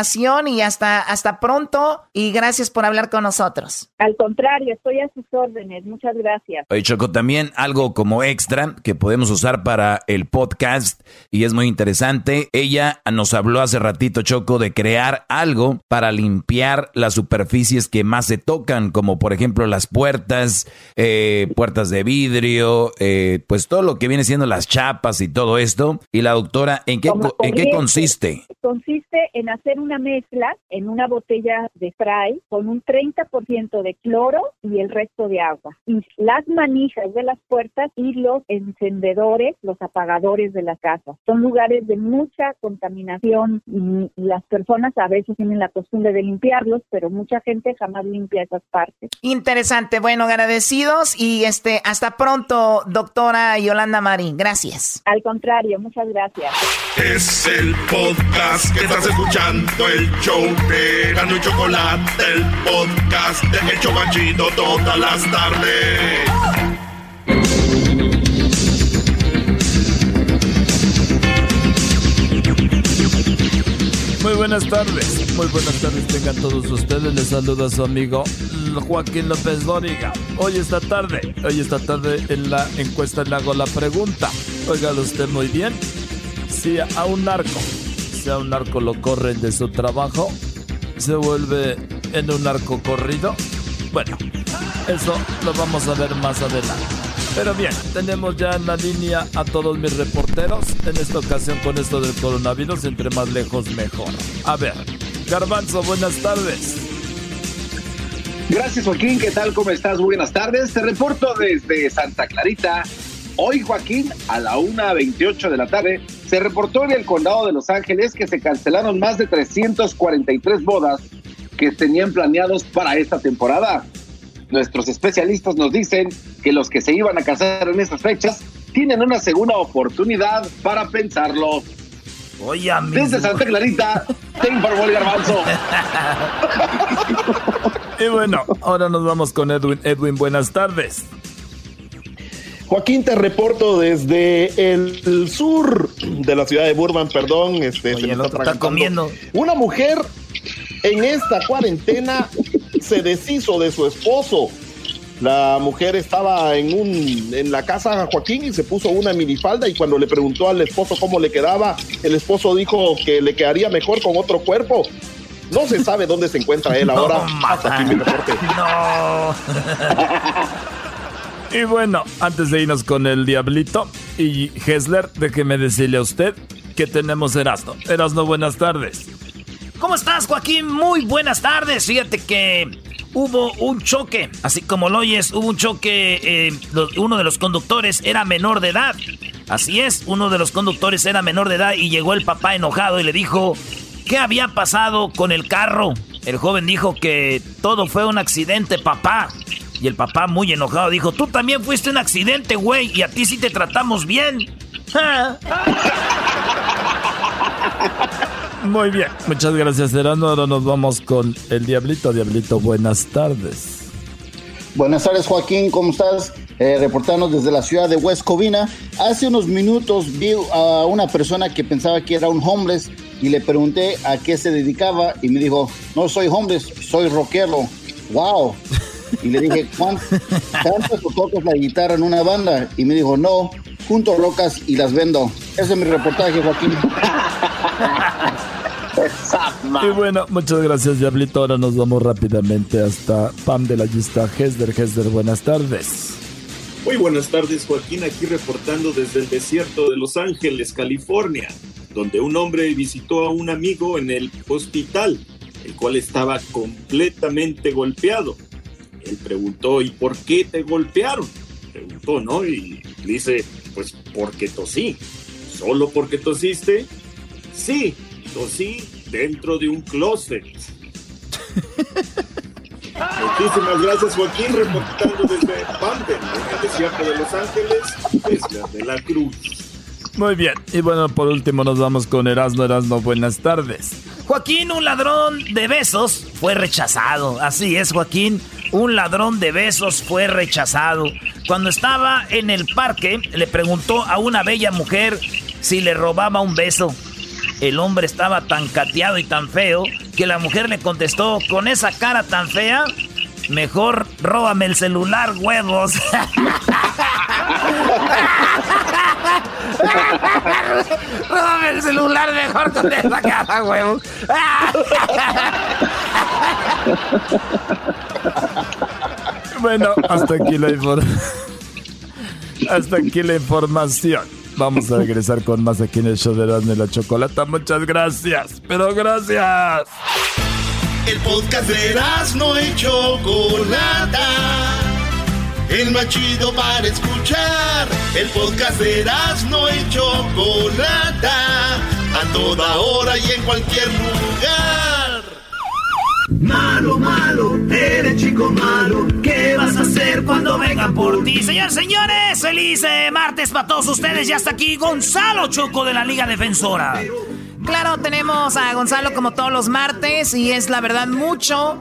y hasta, hasta pronto y gracias por hablar con nosotros. Al contrario, estoy a sus órdenes. Muchas gracias. Oye, Choco, también algo como extra que podemos usar para el podcast y es muy interesante. Ella nos habló hace ratito, Choco, de crear algo para limpiar las superficies que más se tocan, como por ejemplo las puertas, eh, puertas de vidrio, eh, pues todo lo que viene siendo las chapas y todo esto. Y la doctora, ¿en qué, ¿en qué consiste? Consiste en hacer una mezcla en una botella de spray con un 30% de cloro y el resto de agua. Y las manijas de las puertas y los encendedores, los apagadores de la casa. Son lugares de mucha contaminación y las personas a veces tienen la costumbre de limpiarlos, pero mucha gente jamás limpia esas partes. Interesante, bueno, agradecidos y este, hasta pronto, doctora Yolanda Marín. Gracias. Al contrario, muchas gracias. Es el podcast que estás escuchando, el show de Gano y Chocolate, el podcast de El todas las tardes. Muy buenas tardes, muy buenas tardes tengan todos ustedes. Les saluda su amigo Joaquín López Dóriga. Hoy esta tarde, hoy esta tarde en la encuesta le hago la pregunta. Óigalo usted muy bien. Si a un narco, si un narco lo corren de su trabajo, se vuelve en un narco corrido. Bueno, eso lo vamos a ver más adelante. Pero bien, tenemos ya en la línea a todos mis reporteros. En esta ocasión con esto del coronavirus, entre más lejos mejor. A ver, Garbanzo, buenas tardes. Gracias Joaquín, ¿qué tal? ¿Cómo estás? Buenas tardes. Te reporto desde Santa Clarita. Hoy Joaquín, a la 1.28 de la tarde, se reportó en el condado de Los Ángeles que se cancelaron más de 343 bodas que tenían planeados para esta temporada. Nuestros especialistas nos dicen que los que se iban a casar en estas fechas tienen una segunda oportunidad para pensarlo. Oye, Desde Santa Clarita, te informó el garbanzo. Y bueno, ahora nos vamos con Edwin. Edwin, buenas tardes. Joaquín, te reporto desde el sur de la ciudad de Burbank, perdón. Este, se me está comiendo. Una mujer en esta cuarentena se deshizo de su esposo. La mujer estaba en un en la casa Joaquín y se puso una minifalda y cuando le preguntó al esposo cómo le quedaba, el esposo dijo que le quedaría mejor con otro cuerpo. No se sabe dónde se encuentra él ahora. Hasta aquí mi reporte. No. Y bueno, antes de irnos con el Diablito y Hessler, déjeme decirle a usted que tenemos Erasno. Erasno, buenas tardes. ¿Cómo estás, Joaquín? Muy buenas tardes. Fíjate que hubo un choque, así como lo oyes, hubo un choque, eh, uno de los conductores era menor de edad. Así es, uno de los conductores era menor de edad y llegó el papá enojado y le dijo, ¿qué había pasado con el carro? El joven dijo que todo fue un accidente, papá. Y el papá muy enojado dijo, tú también fuiste un accidente, güey, y a ti sí te tratamos bien. Muy bien, muchas gracias, Serano. Ahora nos vamos con el Diablito. Diablito, buenas tardes. Buenas tardes, Joaquín, ¿cómo estás? Eh, reportando desde la ciudad de West Covina. Hace unos minutos vi a una persona que pensaba que era un homeless y le pregunté a qué se dedicaba y me dijo, no soy homeless, soy rockero. ¡Wow! Y le dije, ¿cantas o tocas la guitarra en una banda? Y me dijo, no, junto rocas y las vendo. Ese es mi reportaje, Joaquín. Y bueno, muchas gracias, Diablito. Ahora nos vamos rápidamente hasta Pam de la lista Hesder. Hesder, buenas tardes. Muy buenas tardes, Joaquín, aquí reportando desde el desierto de Los Ángeles, California, donde un hombre visitó a un amigo en el hospital, el cual estaba completamente golpeado. Él preguntó, ¿y por qué te golpearon? Preguntó, ¿no? Y dice, pues porque tosí. ¿Solo porque tosiste? Sí, tosí dentro de un closet. Muchísimas gracias, Joaquín, reportando desde Pamper, en el desierto de Los Ángeles, desde de la Cruz. Muy bien, y bueno, por último nos vamos con Erasmo Erasmo, buenas tardes. Joaquín, un ladrón de besos, fue rechazado. Así es, Joaquín, un ladrón de besos fue rechazado. Cuando estaba en el parque, le preguntó a una bella mujer si le robaba un beso. El hombre estaba tan cateado y tan feo que la mujer le contestó, con esa cara tan fea, mejor róbame el celular, huevos. róbame el celular mejor con esa cara, huevos. bueno, hasta aquí la información. Hasta aquí la información. Vamos a regresar con más aquí en el show de la Chocolata. Muchas gracias, pero gracias. El podcast de no y Chocolata. El más chido para escuchar. El podcast de no y Chocolata. A toda hora y en cualquier lugar. Malo, malo, eres chico malo. ¿Qué vas a hacer cuando vengan por ti? Señores, señores, feliz eh, martes para todos ustedes. Ya está aquí Gonzalo Choco de la Liga Defensora. Claro, tenemos a Gonzalo como todos los martes y es la verdad mucho,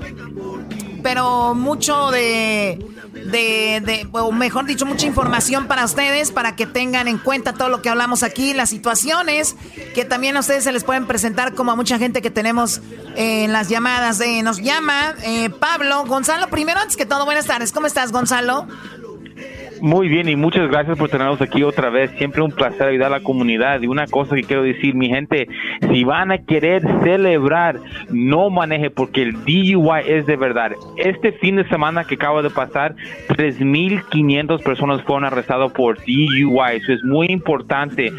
pero mucho de de, o mejor dicho, mucha información para ustedes, para que tengan en cuenta todo lo que hablamos aquí, las situaciones que también a ustedes se les pueden presentar como a mucha gente que tenemos en las llamadas. De, nos llama eh, Pablo. Gonzalo, primero, antes que todo, buenas tardes. ¿Cómo estás, Gonzalo? Muy bien y muchas gracias por tenernos aquí otra vez. Siempre un placer ayudar a la comunidad. Y una cosa que quiero decir, mi gente, si van a querer celebrar, no maneje porque el DUI es de verdad. Este fin de semana que acaba de pasar, 3.500 personas fueron arrestadas por DUI. Eso es muy importante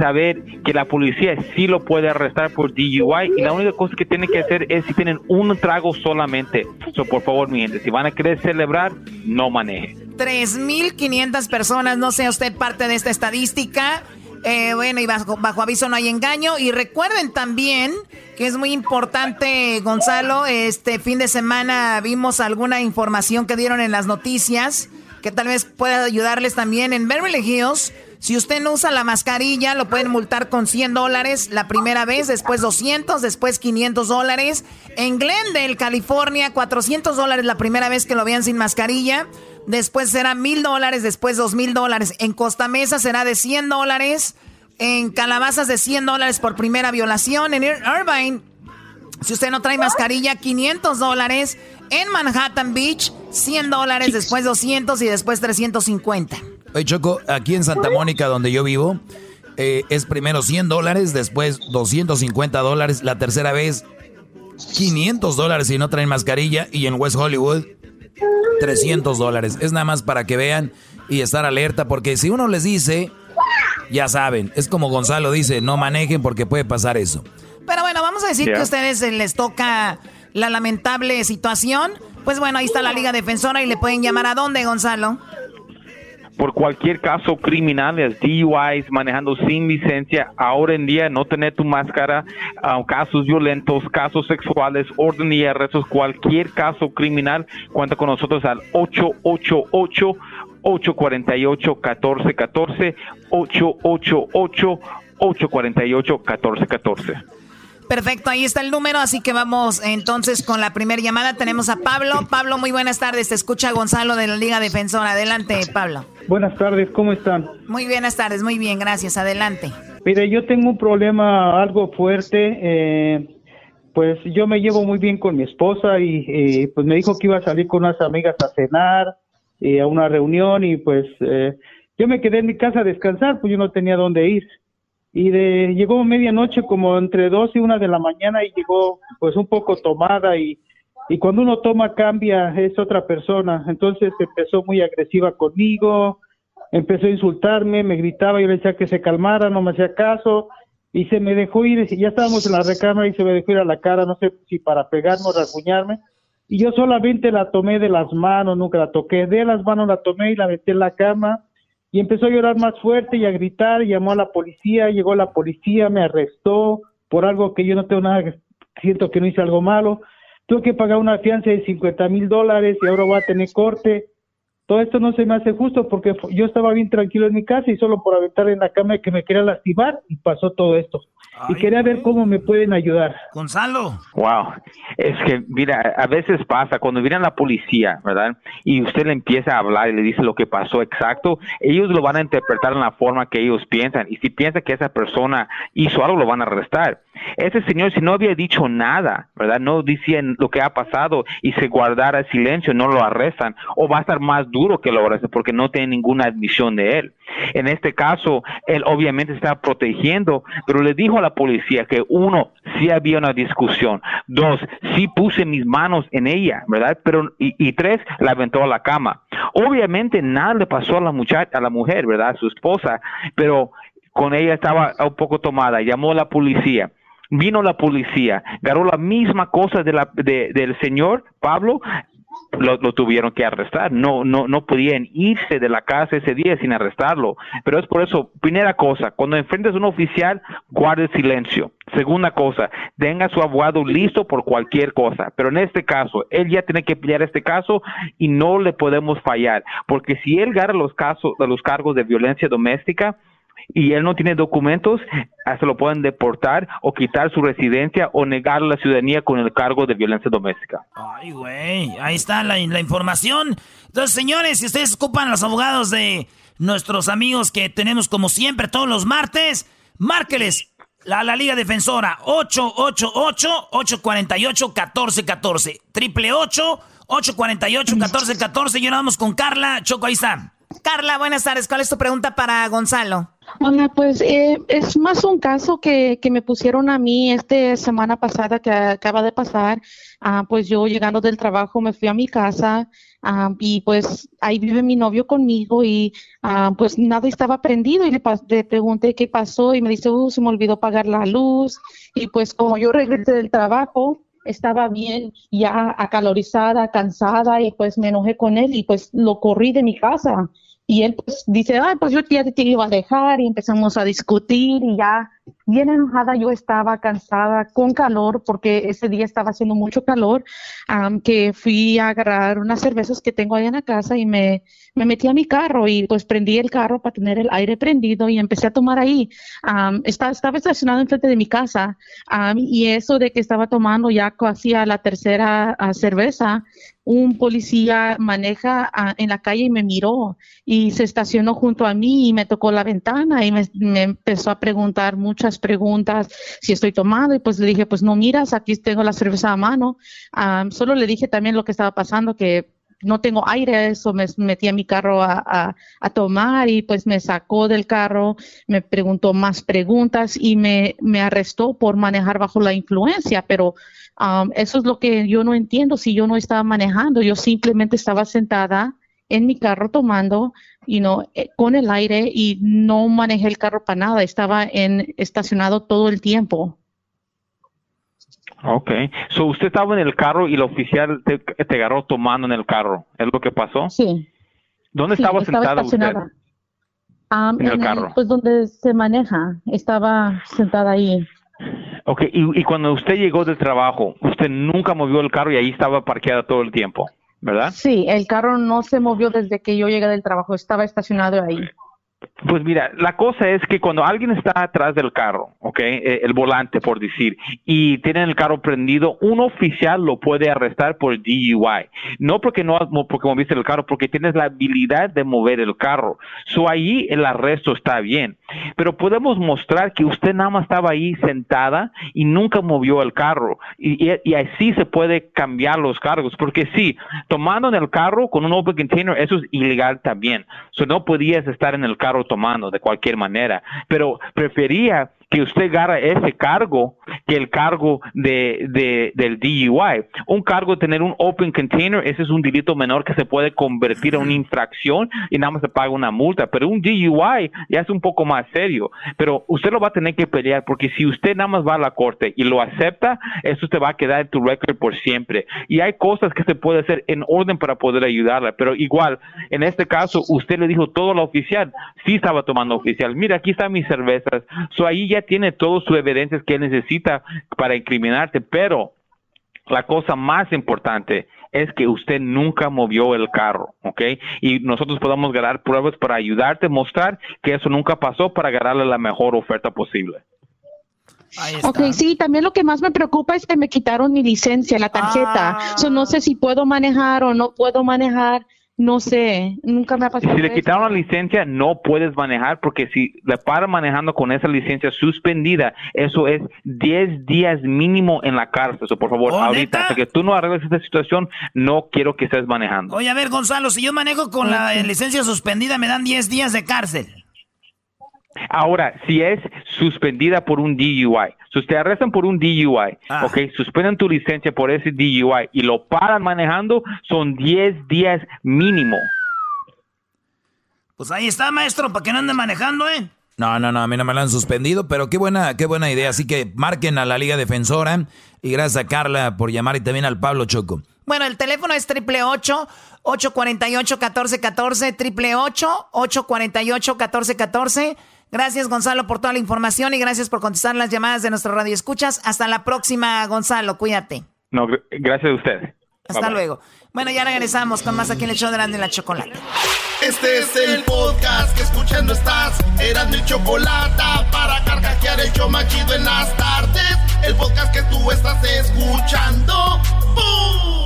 saber que la policía sí lo puede arrestar por DUI y la única cosa que tienen que hacer es si tienen un trago solamente. So, por favor, mi gente, si van a querer celebrar, no maneje. 3.500 personas, no sea usted parte de esta estadística. Eh, bueno, y bajo, bajo, aviso no hay engaño. Y recuerden también que es muy importante, Gonzalo, este fin de semana vimos alguna información que dieron en las noticias que tal vez pueda ayudarles también en Beverly Hills. Si usted no usa la mascarilla, lo pueden multar con 100 dólares la primera vez, después 200, después 500 dólares. En Glendale, California, 400 dólares la primera vez que lo vean sin mascarilla. Después será mil dólares, después dos mil dólares. En Costa Mesa será de 100 dólares. En Calabazas de 100 dólares por primera violación. En Irvine, si usted no trae mascarilla, 500 dólares. En Manhattan Beach, 100 dólares, después 200 y después 350. Oye, Choco, aquí en Santa Mónica, donde yo vivo, eh, es primero 100 dólares, después 250 dólares, la tercera vez 500 dólares si no traen mascarilla y en West Hollywood 300 dólares. Es nada más para que vean y estar alerta, porque si uno les dice, ya saben, es como Gonzalo dice, no manejen porque puede pasar eso. Pero bueno, vamos a decir que a ustedes les toca la lamentable situación. Pues bueno, ahí está la Liga Defensora y le pueden llamar a dónde, Gonzalo por cualquier caso criminal, DUIs, manejando sin licencia, ahora en día no tener tu máscara, uh, casos violentos, casos sexuales, orden y arrestos, cualquier caso criminal, cuenta con nosotros al 888 848 1414 888 848 1414 Perfecto, ahí está el número, así que vamos entonces con la primera llamada. Tenemos a Pablo. Pablo, muy buenas tardes. Te escucha Gonzalo de la Liga Defensora. Adelante, Pablo. Buenas tardes, ¿cómo están? Muy buenas tardes, muy bien, gracias. Adelante. Mire, yo tengo un problema algo fuerte. Eh, pues yo me llevo muy bien con mi esposa y pues me dijo que iba a salir con unas amigas a cenar y a una reunión y pues eh, yo me quedé en mi casa a descansar, pues yo no tenía dónde ir y de, llegó medianoche como entre dos y una de la mañana y llegó pues un poco tomada y, y cuando uno toma cambia, es otra persona. Entonces empezó muy agresiva conmigo, empezó a insultarme, me gritaba, yo le decía que se calmara, no me hacía caso y se me dejó ir, ya estábamos en la recámara y se me dejó ir a la cara, no sé si para pegarme o rasguñarme. Y yo solamente la tomé de las manos, nunca la toqué, de las manos la tomé y la metí en la cama y empezó a llorar más fuerte y a gritar, llamó a la policía, llegó la policía, me arrestó por algo que yo no tengo nada, siento que no hice algo malo, tuve que pagar una fianza de 50 mil dólares y ahora voy a tener corte. Todo esto no se me hace justo porque yo estaba bien tranquilo en mi casa y solo por aventar en la cama que me quería lastimar y pasó todo esto y quería ver cómo me pueden ayudar. Gonzalo. Wow, es que mira, a veces pasa cuando viene la policía, ¿verdad? Y usted le empieza a hablar y le dice lo que pasó exacto, ellos lo van a interpretar en la forma que ellos piensan y si piensa que esa persona hizo algo lo van a arrestar. Ese señor si no había dicho nada, ¿verdad? No decían lo que ha pasado y se guardara silencio, no lo arrestan o va a estar más duro que lo arresten porque no tiene ninguna admisión de él. En este caso, él obviamente está protegiendo, pero le dijo a la policía que uno, sí había una discusión, dos, sí puse mis manos en ella, ¿verdad? Pero, y, tres, la aventó a la cama. Obviamente nada le pasó a la muchacha, a la mujer, ¿verdad? A su esposa, pero con ella estaba un poco tomada, llamó a la policía. Vino la policía, agarró la misma cosa de la, del señor Pablo, lo, tuvieron que arrestar. No, no, no podían irse de la casa ese día sin arrestarlo. Pero es por eso, primera cosa, cuando enfrentes a un oficial, guarde silencio. Segunda cosa, tenga su abogado listo por cualquier cosa. Pero en este caso, él ya tiene que pelear este caso y no le podemos fallar. Porque si él gana los casos, los cargos de violencia doméstica, y él no tiene documentos, se lo pueden deportar o quitar su residencia o negar la ciudadanía con el cargo de violencia doméstica. Ay, güey, ahí está la, información. Entonces, señores, si ustedes ocupan los abogados de nuestros amigos que tenemos como siempre todos los martes, márqueles a la Liga Defensora 888-848-1414. Triple 848-1414. Y ahora vamos con Carla. Choco, ahí está. Carla, buenas tardes. ¿Cuál es tu pregunta para Gonzalo? Hola, pues eh, es más un caso que, que me pusieron a mí esta semana pasada que acaba de pasar. Ah, pues yo llegando del trabajo me fui a mi casa ah, y pues ahí vive mi novio conmigo y ah, pues nada estaba prendido y le, le, pregunté qué pasó y me dice, uh, se me olvidó pagar la luz y pues como yo regresé del trabajo estaba bien ya acalorizada, cansada y pues me enojé con él y pues lo corrí de mi casa. Y él pues dice, ay, pues yo ya te iba a dejar y empezamos a discutir y ya bien enojada yo estaba, cansada, con calor, porque ese día estaba haciendo mucho calor, que fui a agarrar unas cervezas que tengo ahí en la casa y me, me metí a mi carro y pues prendí el carro para tener el aire prendido y empecé a tomar ahí. estaba, estaba estacionado enfrente de mi casa y eso de que estaba tomando ya casi a la tercera ah, cerveza, un policía maneja en la calle y me miró y se estacionó junto a mí y me tocó la ventana y me, empezó a preguntar muchas preguntas si estoy tomando y pues le dije, pues no miras, aquí tengo la cerveza a mano. solo le dije también lo que estaba pasando, que no tengo aire, eso me metí a mi carro a, a, tomar y pues me sacó del carro, me preguntó más preguntas y me, me arrestó por manejar bajo la influencia, pero eso es lo que yo no entiendo si yo no estaba manejando, yo simplemente estaba sentada en mi carro tomando y no eh, con el aire y no manejé el carro para nada, estaba en estacionado todo el tiempo. Ok. So, usted estaba en el carro y el oficial te, te agarró tomando en el carro. ¿Es lo que pasó? Sí. ¿Dónde Sí, estaba sentada usted? estacionada. Am, En el carro. Pues donde se maneja. Estaba sentada ahí. Ok. Y, y cuando usted llegó del trabajo, usted nunca movió el carro y ahí estaba parqueada todo el tiempo, ¿verdad? Sí, el carro no se movió desde que yo llegué del trabajo. Estaba estacionado ahí. Pues mira, la cosa es que cuando alguien está atrás del carro, ¿ok? Eh, el volante, por decir, y tienen el carro prendido, un oficial lo puede arrestar por DUI. No porque no porque moviste el carro, porque tienes la habilidad de mover el carro. So ahí el arresto está bien. Pero podemos mostrar que usted nada más estaba ahí sentada y nunca movió el carro. Y así se puede cambiar los cargos. Porque sí, tomando en el carro con un open container, eso es ilegal también. So no podías estar en el carro tomando de cualquier manera. Pero prefería que usted agarra ese cargo que el cargo de, de- del DUI. Un cargo de tener un open container, ese es un delito menor que se puede convertir en una infracción y nada más se paga una multa. Pero un DUI ya es un poco más serio. Pero usted lo va a tener que pelear porque si usted nada más va a la corte y lo acepta, eso te va a quedar en tu récord por siempre. Y hay cosas que se puede hacer en orden para poder ayudarla. Pero igual, en este caso, usted le dijo todo a la oficial. Sí estaba tomando oficial. Mira, aquí están mis cervezas. So ahí ya tiene todas sus evidencias que él necesita para incriminarte. Pero la cosa más importante es que usted nunca movió el carro, ¿ok? Y nosotros podamos ganar pruebas para ayudarte, mostrar que eso nunca pasó para ganarle la mejor oferta posible. Ok, sí, también lo que más me preocupa es que me quitaron mi licencia, la tarjeta. Ah. So, no sé si puedo manejar o no puedo manejar. No sé, nunca me ha pasado. Si le eso. quitaron la licencia, no puedes manejar porque si le paran manejando con esa licencia suspendida, eso es 10 días mínimo en la cárcel. So, por favor, ¿Oh, ahorita, neta? hasta que tú no arregles esta situación, no quiero que estés manejando. Oye, a ver, Gonzalo, si yo manejo con la licencia suspendida, me dan 10 días de cárcel. Ahora, si es suspendida por un DUI, si usted arrestan por un DUI, ah. ok, suspenden tu licencia por ese DUI y lo paran manejando, son 10 días mínimo. Pues ahí está, maestro, para que no ande manejando, ¿eh? No, no, no, a mí no me la han suspendido, pero qué buena, qué buena idea. Así que marquen a la Liga Defensora y gracias a Carla por llamar y también al Pablo Choco. Bueno, el teléfono es 888-848-1414, 888-848-1414. Gracias, Gonzalo, por toda la información y gracias por contestar las llamadas de nuestro radio escuchas. Hasta la próxima, Gonzalo. Cuídate. No, gr- gracias a usted. Hasta luego. Bueno, ya regresamos con más aquí en el show de Grande y la Chocolate. Este es el podcast que escuchando estás. Eran mi chocolate para carcajear el show más chido en las tardes. El podcast que tú estás escuchando. ¡Bum!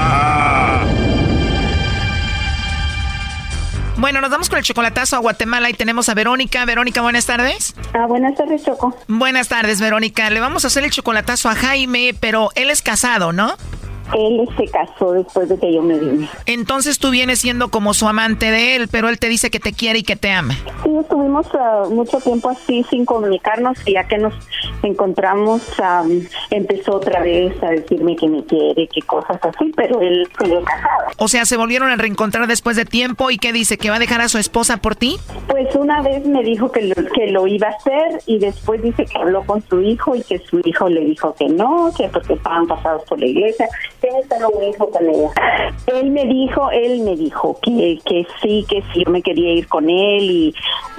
Bueno, nos vamos con el chocolatazo a Guatemala y tenemos a Verónica. Verónica, buenas tardes. Ah, buenas tardes, Choco. Buenas tardes, Verónica. Le vamos a hacer el chocolatazo a Jaime, pero él es casado, ¿no? Él se casó después de que yo me vine. Entonces tú vienes siendo como su amante de él, pero él te dice que te quiere y que te ama. Sí, estuvimos ah, mucho tiempo así sin comunicarnos y ya que nos encontramos ah, empezó otra vez a decirme que me quiere, que cosas así, pero él sigue casado. O sea, se volvieron a reencontrar después de tiempo y ¿qué dice? ¿Que va a dejar a su esposa por ti? Pues una vez me dijo que lo, que lo iba a hacer y después dice que habló con su hijo y que su hijo le dijo que no, que porque estaban pasados por la iglesia. Un hijo con ella. Él me dijo, él me dijo que, que sí, que sí, yo me quería ir con él y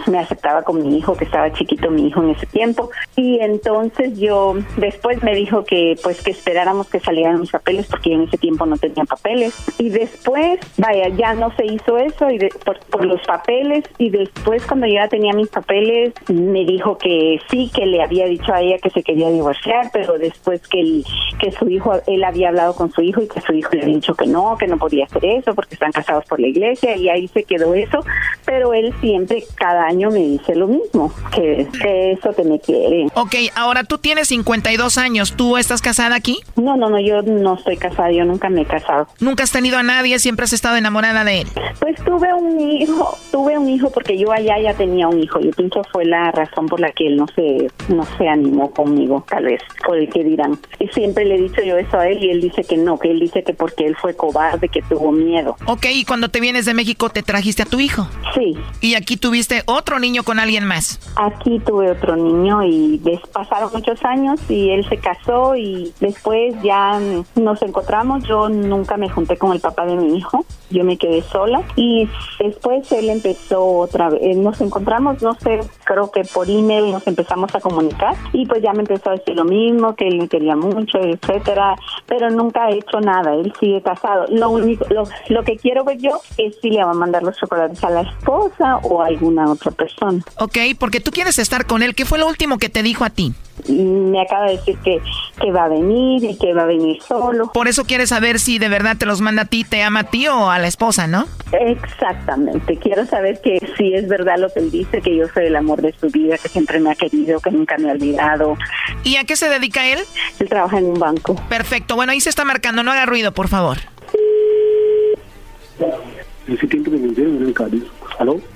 me aceptaba con mi hijo, que estaba chiquito mi hijo en ese tiempo. Y entonces yo, después me dijo que pues que esperáramos que salieran mis papeles porque yo en ese tiempo no tenía papeles. Y después, vaya, ya no se hizo eso y de- por, los papeles y después cuando ya tenía mis papeles me dijo que sí, que le había dicho a ella que se quería divorciar, pero después que, el- que su hijo, él había hablado con con su hijo y que su hijo le había dicho que no, que no podía hacer eso porque están casados por la iglesia y ahí se quedó eso, pero él siempre cada año me dice lo mismo, que, eso que me quiere. Ok, ahora tú tienes 52 años, ¿tú estás casada aquí? No, no, no, yo no estoy casada, yo nunca me he casado. ¿Nunca has tenido a nadie, siempre has estado enamorada de él? Pues tuve un hijo, tuve un hijo porque yo allá ya tenía un hijo y pienso fue la razón por la que él no se, no se animó conmigo, tal vez, por el que dirán. Y siempre le he dicho yo eso a él y él dice que no, que él dice que porque él fue cobarde, que tuvo miedo. Ok, y cuando te vienes de México, ¿te trajiste a tu hijo? Sí. ¿Y aquí tuviste otro niño con alguien más? Aquí tuve otro niño y pasaron muchos años y él se casó y después ya nos encontramos. Yo nunca me junté con el papá de mi hijo, yo me quedé sola y después él empezó otra vez. eh, Nos encontramos, no sé, creo que por email nos empezamos a comunicar y pues ya me empezó a decir lo mismo, que él me quería mucho, etcétera, pero nunca hecho nada. Él sigue casado. Lo único, lo, lo que quiero ver yo es si le va a mandar los chocolates a la esposa o a alguna otra persona. Ok, porque tú quieres estar con él. ¿Qué fue lo último que te dijo a ti? me acaba de decir que, que va a venir y que va a venir solo. Por eso quieres saber si de verdad te los manda a ti, te ama a ti o a la esposa, ¿no? Exactamente. Quiero saber que si es verdad lo que él dice, que yo soy el amor de su vida, que siempre me ha querido, que nunca me ha olvidado. ¿Y a qué se dedica él? Él trabaja en un banco. Perfecto. Bueno, ahí se está marcando. No haga ruido, por favor.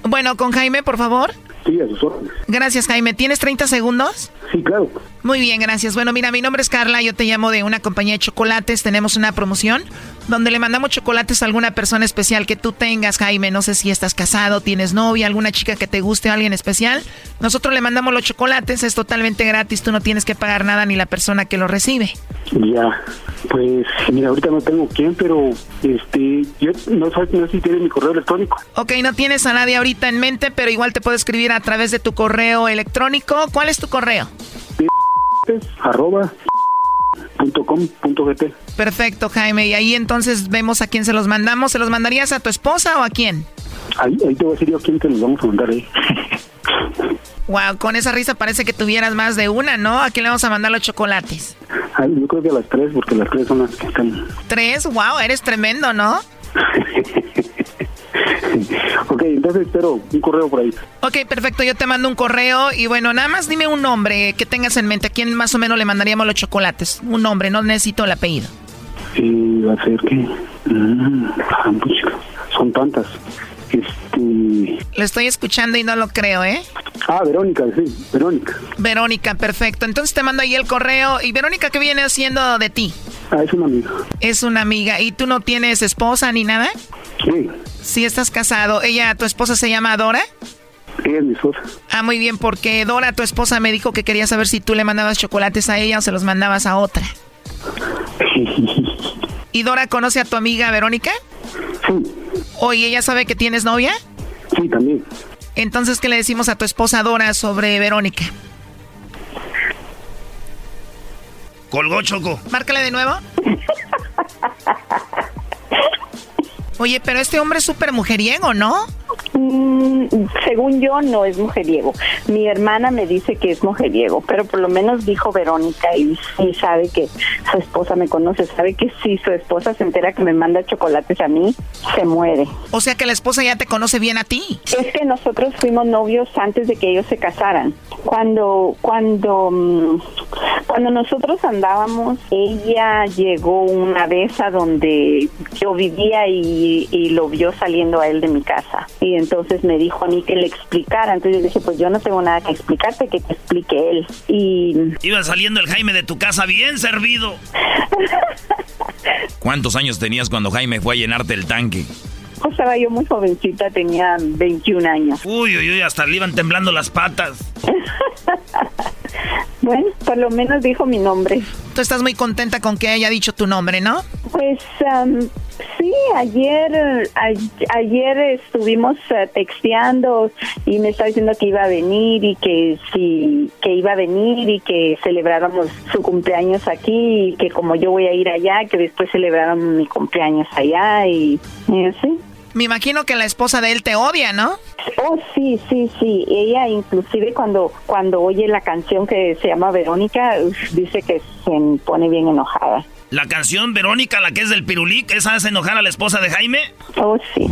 Bueno, con Jaime, por favor. Sí, a sus órdenes. Gracias, Jaime. ¿Tienes 30 segundos? Sí, claro. Muy bien, gracias. Bueno, mira, mi nombre es Carla, yo te llamo de una compañía de chocolates, tenemos una promoción donde le mandamos chocolates a alguna persona especial que tú tengas, Jaime, no sé si estás casado, tienes novia, alguna chica que te guste, alguien especial. Nosotros le mandamos los chocolates, es totalmente gratis, tú no tienes que pagar nada ni la persona que lo recibe. Ya, pues mira, ahorita no tengo quién, pero este, yo no sé, no sé si tienes mi correo electrónico. Ok, no tienes a nadie ahorita en mente, pero igual te puedo escribir a través de tu correo electrónico. ¿Cuál es tu correo? arroba punto com punto gt. Perfecto, Jaime. Y ahí entonces vemos a quién se los mandamos. ¿Se los mandarías a tu esposa o a quién? Ahí, ahí te voy a decir yo a quién te los vamos a mandar ahí. Wow, con esa risa parece que tuvieras más de una, ¿no? ¿A quién le vamos a mandar los chocolates? Ay, yo creo que a las tres, porque las tres son las que están. ¿Tres? Wow, eres tremendo, ¿no? ok, entonces espero un correo por ahí. Ok, perfecto, yo te mando un correo y bueno, nada más dime un nombre que tengas en mente. ¿A quién más o menos le mandaríamos los chocolates? Un nombre, no necesito el apellido. Y va a ser que. Mm, son tantas. Este. Lo estoy escuchando y no lo creo, ¿eh? Ah, Verónica, sí, Verónica. Verónica, perfecto. Entonces te mando ahí el correo. ¿Y Verónica qué viene haciendo de ti? Ah, es una amiga. Es una amiga. ¿Y tú no tienes esposa ni nada? Sí. Sí, estás casado. ¿Ella, tu esposa se llama Dora? Ella es mi esposa. Ah, muy bien, porque Dora, tu esposa, me dijo que quería saber si tú le mandabas chocolates a ella o se los mandabas a otra. ¿Y Dora conoce a tu amiga Verónica? Sí. Oye, ¿ella sabe que tienes novia? Sí, también. Entonces, ¿qué le decimos a tu esposa Dora sobre Verónica? Colgó Choco. Márcale de nuevo. Oye, pero este hombre es súper mujeriego, ¿no? Mm, según yo, no es mujeriego. Mi hermana me dice que es mujeriego, pero por lo menos dijo Verónica y sabe que su esposa me conoce, sabe que si su esposa se entera que me manda chocolates a mí, se muere. O sea que la esposa ya te conoce bien a ti. Es que nosotros fuimos novios antes de que ellos se casaran. Cuando, cuando, mm, cuando nosotros andábamos, ella llegó una vez a donde yo vivía y, y lo vio saliendo a él de mi casa. Y entonces me dijo a mí que le explicara. Entonces yo dije, pues yo no tengo nada que explicarte, que te explique él. Y Iba saliendo el Jaime de tu casa bien servido. ¿Cuántos años tenías cuando Jaime fue a llenarte el tanque? pues, estaba yo muy jovencita, tenía 21 años. Uy, uy, uy, hasta le iban temblando las patas. Bueno, por lo menos dijo mi nombre. Tú estás muy contenta con que haya dicho tu nombre, ¿no? Pues am, sí, ayer a- ayer estuvimos eh, texteando y me estaba diciendo que iba a venir y que sí que iba a venir y que celebráramos su cumpleaños aquí y que como yo voy a ir allá que después celebráramos mi cumpleaños allá y, y así. Me imagino que la esposa de él te odia, ¿no? Oh, sí, sí, sí. Ella inclusive cuando cuando oye la canción que se llama Verónica, dice que se pone bien enojada. La canción Verónica, la que es del Pirulí, que esa hace enojar a la esposa de Jaime. Oh, sí.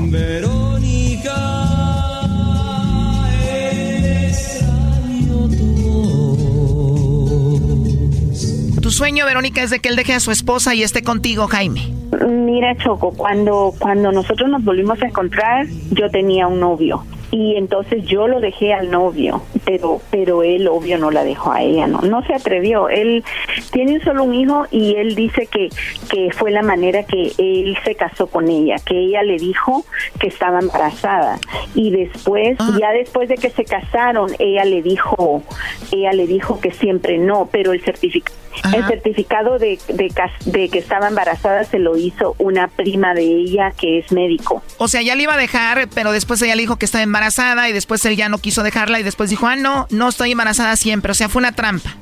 Tu sueño, Verónica, es de que él deje a su esposa y esté contigo, Jaime. Mira, Choco, cuando, cuando nosotros nos volvimos a encontrar, yo tenía un novio. Y entonces yo lo dejé al novio, pero pero él obvio no la dejó a ella, no no se atrevió. Él tiene solo un hijo y él dice que que fue la manera que él se casó con ella, que ella le dijo que estaba embarazada y después ya después de que se casaron, ella le dijo ella le dijo que siempre no, pero el certificado el certificado de, de, de que estaba embarazada se lo hizo una prima de ella que es médico. O sea, ya le iba a dejar, pero después ella le dijo que estaba embarazada y después él ya no quiso dejarla y después dijo, ah, no, no estoy embarazada siempre. O sea, fue una trampa.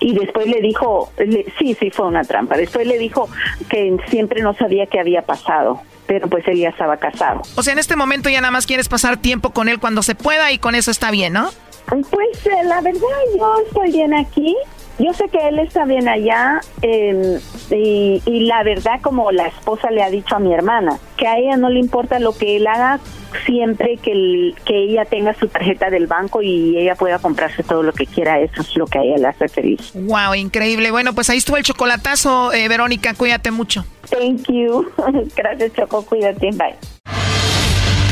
Y después le dijo, le- sí, sí, fue una trampa. Después le dijo que siempre no sabía qué había pasado, pero pues él ya estaba casado. O sea, en este momento ya nada más quieres pasar tiempo con él cuando se pueda y con eso está bien, ¿no? Pues eh, la verdad yo estoy bien aquí. Yo sé que él está bien allá eh, y, y la verdad como la esposa le ha dicho a mi hermana, que a ella no le importa lo que él haga siempre que, el- que ella tenga su tarjeta del banco y ella pueda comprarse todo lo que quiera, eso es lo que a ella le hace feliz. Wow, increíble. Bueno, pues ahí estuvo el chocolatazo, eh, Verónica, cuídate mucho. Thank you. Gracias Choco, cuídate, bye.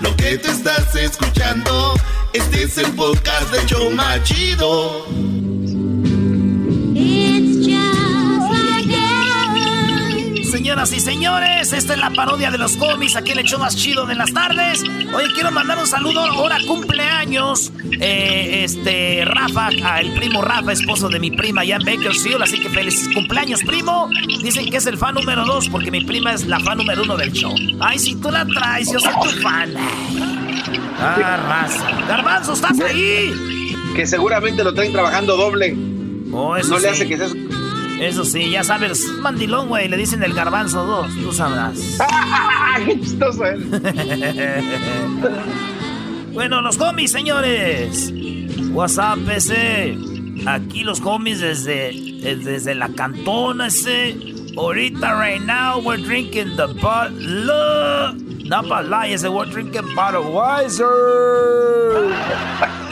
Lo que te estás escuchando, este es el podcast de Choma Chido. Señoras y señores, esta es la parodia de los cómics, aquí el hecho más chido de las tardes. Oye, quiero mandar un saludo, ahora cumpleaños, eh, este, Rafa, el primo Rafa, esposo de mi prima en Bakersfield, así que feliz cumpleaños, primo. Dicen que es el fan número dos, porque mi prima es la fan número uno del show. Ay, si tú la traes, yo soy tu fan. Ah, raza. Garbanzo, ¿estás ahí? Que seguramente lo traen trabajando doble. Oh, eso no le sí. hace que seas. Eso sí, ya sabes, es mandilón, güey, le dicen el garbanzo 2, tú sabrás. ¡Qué chistoso eh. bueno, los homies, señores. WhatsApp ese. Aquí los homies desde, eh, desde la cantona ese. Ahorita, right now, we're drinking the Bud Light, ese, we're drinking Budweiser.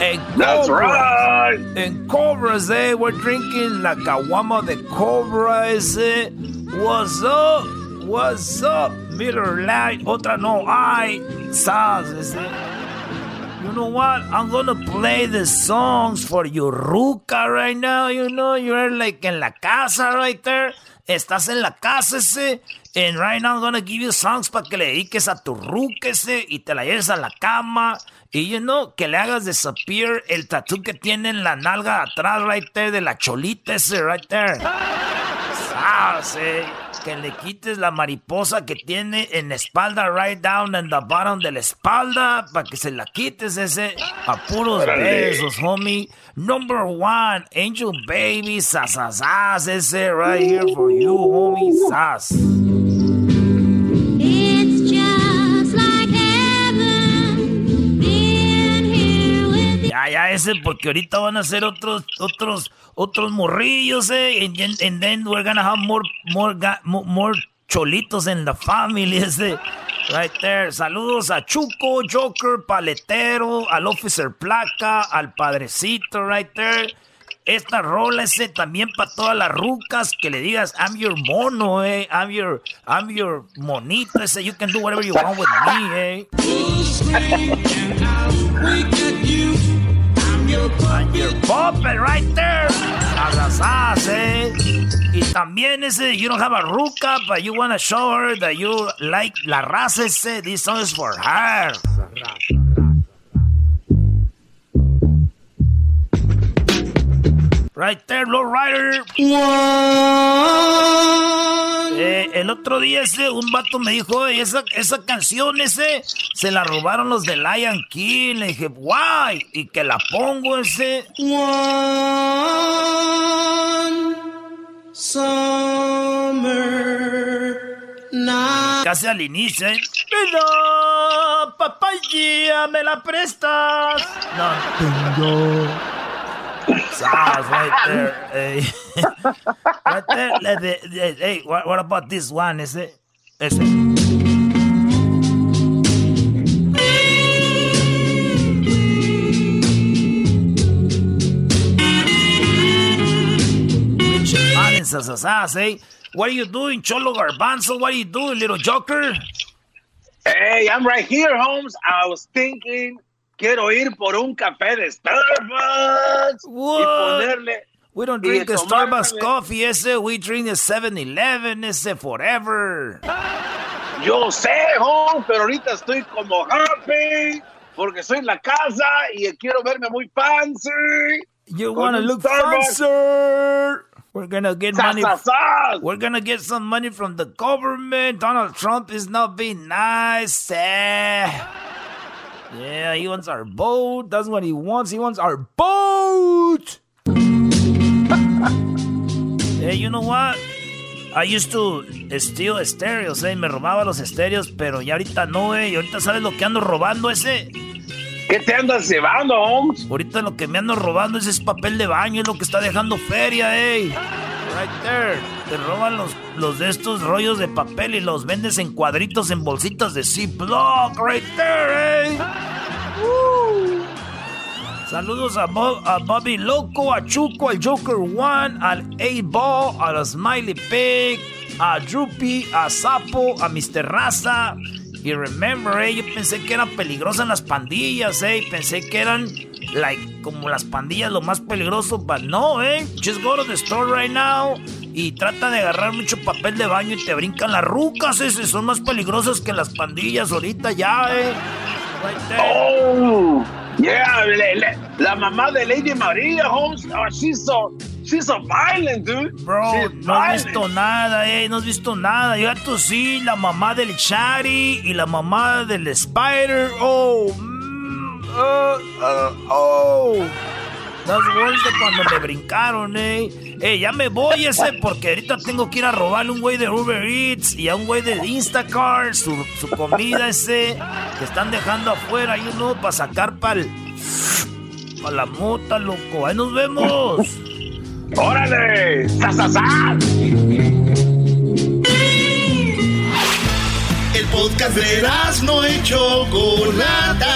En That's right. And Cobras, eh, we're drinking la caguama de Cobra ese. What's up? What's up? Miller Light. Otra no hay. Saz. You know what? I'm gonna play the songs for your ruca right now. You know, you're like in la casa right there. Estás en la casa ese. And right now I'm gonna give you songs para que le dediques a tu ruca ese y te la lleves a la cama. Y you know, que le hagas disappear el tatú que tiene en la nalga atrás right there de la cholita ese right there. Ah, sí. Que le quites la mariposa que tiene en la espalda, right down in the bottom de la espalda, para que se la quites ese a puros besos, homie. Number one, Angel Baby, sasasas, ese right here for you, homie, sas. Ya, ya, ese, porque ahorita van a hacer otros, otros, otros morrillos, eh. And, then- and then we're gonna have more, more, more cholitos in the family, ese. Right there. Saludos a Chuco, Joker, Paletero, al Officer Placa, al Padrecito, right there. Esta rola ese también para todas las rucas que le digas I'm your mono, eh. I'm your, I'm your monito, ese. You can do whatever you want with me, eh. I'm your puppet right there. Abrazás, eh. Y también ese, you don't have a ruca, but you wanna show her that you like la raza ese. This song is for her. Right there, low rider. Eh, el otro día ese, un vato me dijo, "Oye, esa, esa canción ese, se la robaron los de Lion King. Le dije, why? Y que la pongo ese. Casi al inicio, ¿eh? Mira, papaya, ¿me la prestas? No, tengo. Sounds right there. Hey. Eh? right there. it- eh, Hey, what, what about this one? Is it? Is it? Hey. Ah, what are you doing, Cholo Garbanzo? What are you doing, little joker? Hey, I'm right here, Holmes. I was thinking, quiero ir por un café de Starbucks y ponerle. We don't drink a tomarme- Starbucks coffee, ese. We drink a 7-Eleven, ese, forever. Yo sé, Holmes, pero ahorita estoy como happy porque estoy en la casa y quiero verme muy fancy. You wanna look Starbucks. fancy? We're gonna get money. We're gonna get some money from the government. Donald Trump is not being nice. eh. Yeah, he wants our boat. That's what he wants. He wants our boat. hey, you know what? I used to steal estéreos, eh. Me robaba los estéreos, pero ya ahorita no, eh. Y ahorita sabes lo que ando robando ese. ¿Qué te andas llevando, Holmes? Ahorita lo que me ando robando ese es papel de baño, es lo que está dejando feria, ey. Right there. Te roban los, los de estos rollos de papel y los vendes en cuadritos en bolsitas de Ziploc. Right there, ey. Woo. Saludos a Bobby Loco, a Chuco, al Joker One, al A-Ball, a la Smiley Pig, a Droopy, a Sapo, a Mr. Raza. Y remember, eh, yo pensé que eran peligrosas las pandillas, eh. Pensé que eran, like, como las pandillas lo más peligroso, but no, eh. Just go to the store right now y trata de agarrar mucho papel de baño y te brincan las rucas, ese. Son más peligrosas que las pandillas ahorita ya, eh. Right there. Oh, yeah, le- le- la mamá de Lady María, Holmes. Oh, she's so, she's so violent, dude. Bro, She's no has visto nada, eh, no has visto nada. Yo tú sí, la mamá del Shari y la mamá del Spider. Oh, mm, uh, uh, oh. That's worse de cuando me brincaron, eh. Eh, ya me voy ese porque ahorita tengo que ir a robarle un güey de Uber Eats y a un güey de Instacart su, su comida ese que están dejando afuera, y uno para sacar para para la mota, loco. Ahí nos vemos. ¡Órale! ¡Sa, sa, sa! El podcast de no y Chocolata.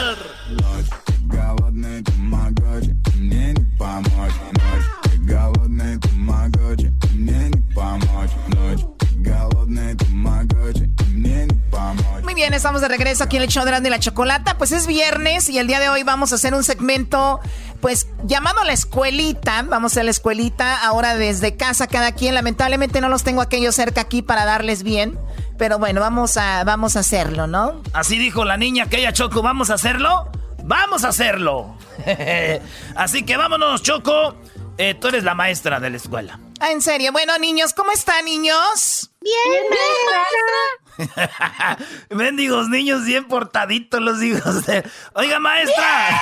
Bien, estamos de regreso aquí en el show de la Chocolata. Pues es viernes y el día de hoy vamos a hacer un segmento, pues llamado la escuelita. Vamos a la escuelita ahora desde casa cada quien. Lamentablemente no los tengo aquellos cerca aquí para darles bien. Pero bueno, vamos a, vamos a hacerlo, ¿no? Así dijo la niña aquella Choco, ¿vamos a hacerlo? ¡Vamos a hacerlo! Así que vámonos, Choco. Eh, tú eres la maestra de la escuela. Ah, en serio. Bueno, niños, ¿cómo están, niños? Bien, Mendigos niños bien portaditos los hijos de... Oiga, maestra.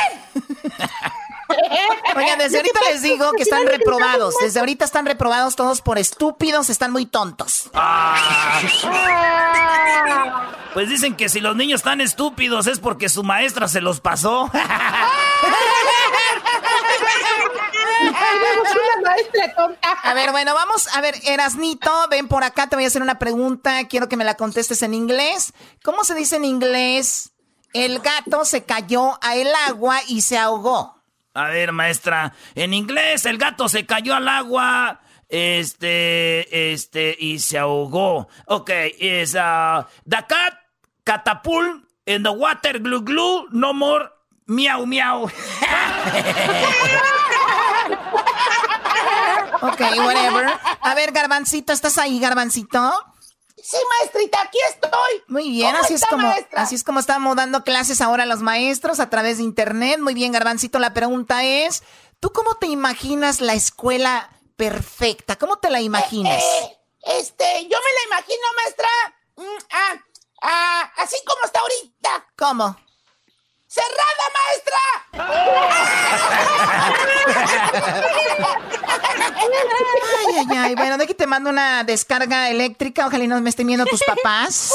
Oigan, desde ahorita les digo que están reprobados. Desde ahorita están reprobados todos por estúpidos, están muy tontos. Ah. Pues dicen que si los niños están estúpidos es porque su maestra se los pasó. A ver, bueno, vamos a ver, Erasnito, ven por acá, te voy a hacer una pregunta, quiero que me la contestes en inglés. ¿Cómo se dice en inglés? El gato se cayó al agua y se ahogó. A ver, maestra, en inglés el gato se cayó al agua, este, este, y se ahogó. Ok, is uh, the cat catapult in the water glue glue, no more miau miau. Ok, whatever. A ver, Garbancito, ¿estás ahí, Garbancito? Sí, maestrita, aquí estoy. Muy bien, ¿Cómo así es como maestra? así es como estamos dando clases ahora a los maestros a través de internet. Muy bien, Garbancito, la pregunta es, ¿tú cómo te imaginas la escuela perfecta? ¿Cómo te la imaginas? Eh, este, yo me la imagino, maestra. mm, ah, ah, así como está ahorita. ¿Cómo? ¡Cerrada, Ay, ay, ay. Bueno, de aquí te mando una descarga eléctrica. Ojalá y no me estén viendo tus papás.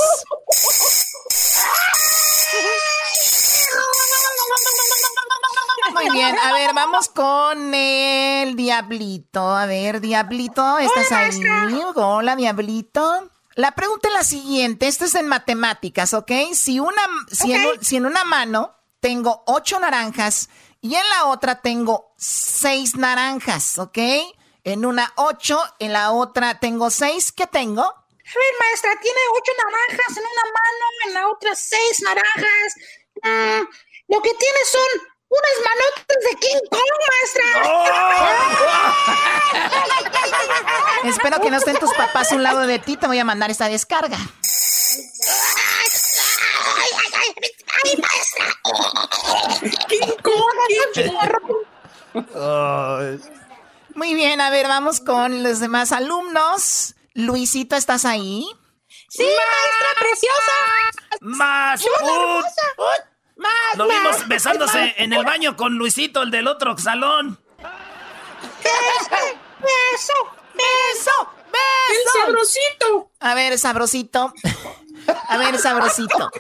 Muy bien, a ver, vamos con el Diablito. A ver, Diablito, ¿estás ahí? Hola, Diablito. La pregunta es la siguiente, esto es en matemáticas, ¿ok? Si, una, si, en, un- si en una mano tengo ocho naranjas y en la otra tengo seis naranjas, ¿ok? En una ocho, en la otra tengo seis, ¿qué tengo? A ver, maestra, tiene ocho naranjas en una mano, en la otra seis naranjas. Mm, lo que tiene son unas manotas de King Kong, maestra. Espero que no estén tus papás a un lado de ti, te voy a mandar esta descarga. Muy bien, a ver, vamos con los demás alumnos. Luisito, ¿estás ahí? ¡Sí, maestra preciosa! ¡Más! ¡Más! Lo vimos besándose en el baño con Luisito, el del otro salón. ¡Beso! ¡Beso! ¡El sabrosito! A ver, sabrosito. A ver, sabrosito.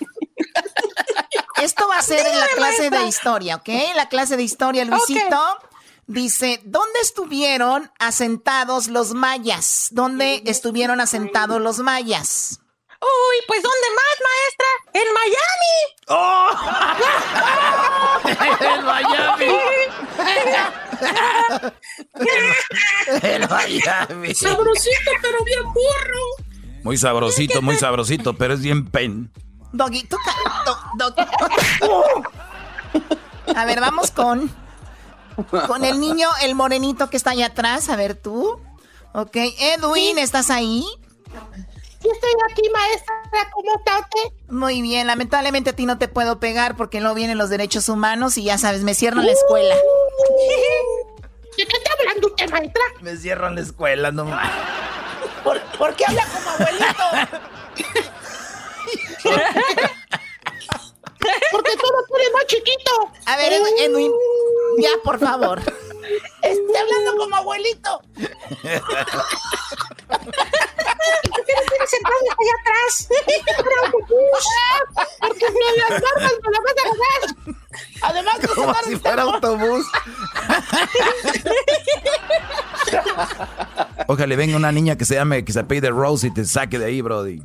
Esto va a ser en la clase de historia, ¿ok? La clase de historia, Luisito. Dice, ¿dónde estuvieron asentados los mayas? ¿Dónde estuvieron asentados los mayas? Uy, pues ¿dónde más, maestra? ¡En Miami! En Miami. En Miami. Sabrosito, pero bien burro. Muy sabrosito, muy sabrosito, pero es bien pen. Doggy, tú ca- do- A ver, vamos con con el niño, el morenito que está allá atrás. A ver tú. Ok, Edwin, ¿estás ahí? Sí, estoy aquí, maestra. ¿Cómo estate? Muy bien, lamentablemente a ti no te puedo pegar porque no vienen los derechos humanos y ya sabes, me cierran la escuela. ¿De qué está hablando usted, maestra? Me cierran la escuela, no más. ¿Por, por qué habla como abuelito? Porque todo tú eres más chiquito. A ver, Edwin, Edwin, ya, por favor. Está hablando como abuelito. ¿Por qué no tienes sentado allá atrás? Para autobús. Porque me las barbas me las vas a agarrar. Además, de Como si fuera autobús. Ojalá venga una niña que se llame, que se apellide Rose y te saque de ahí, Brody.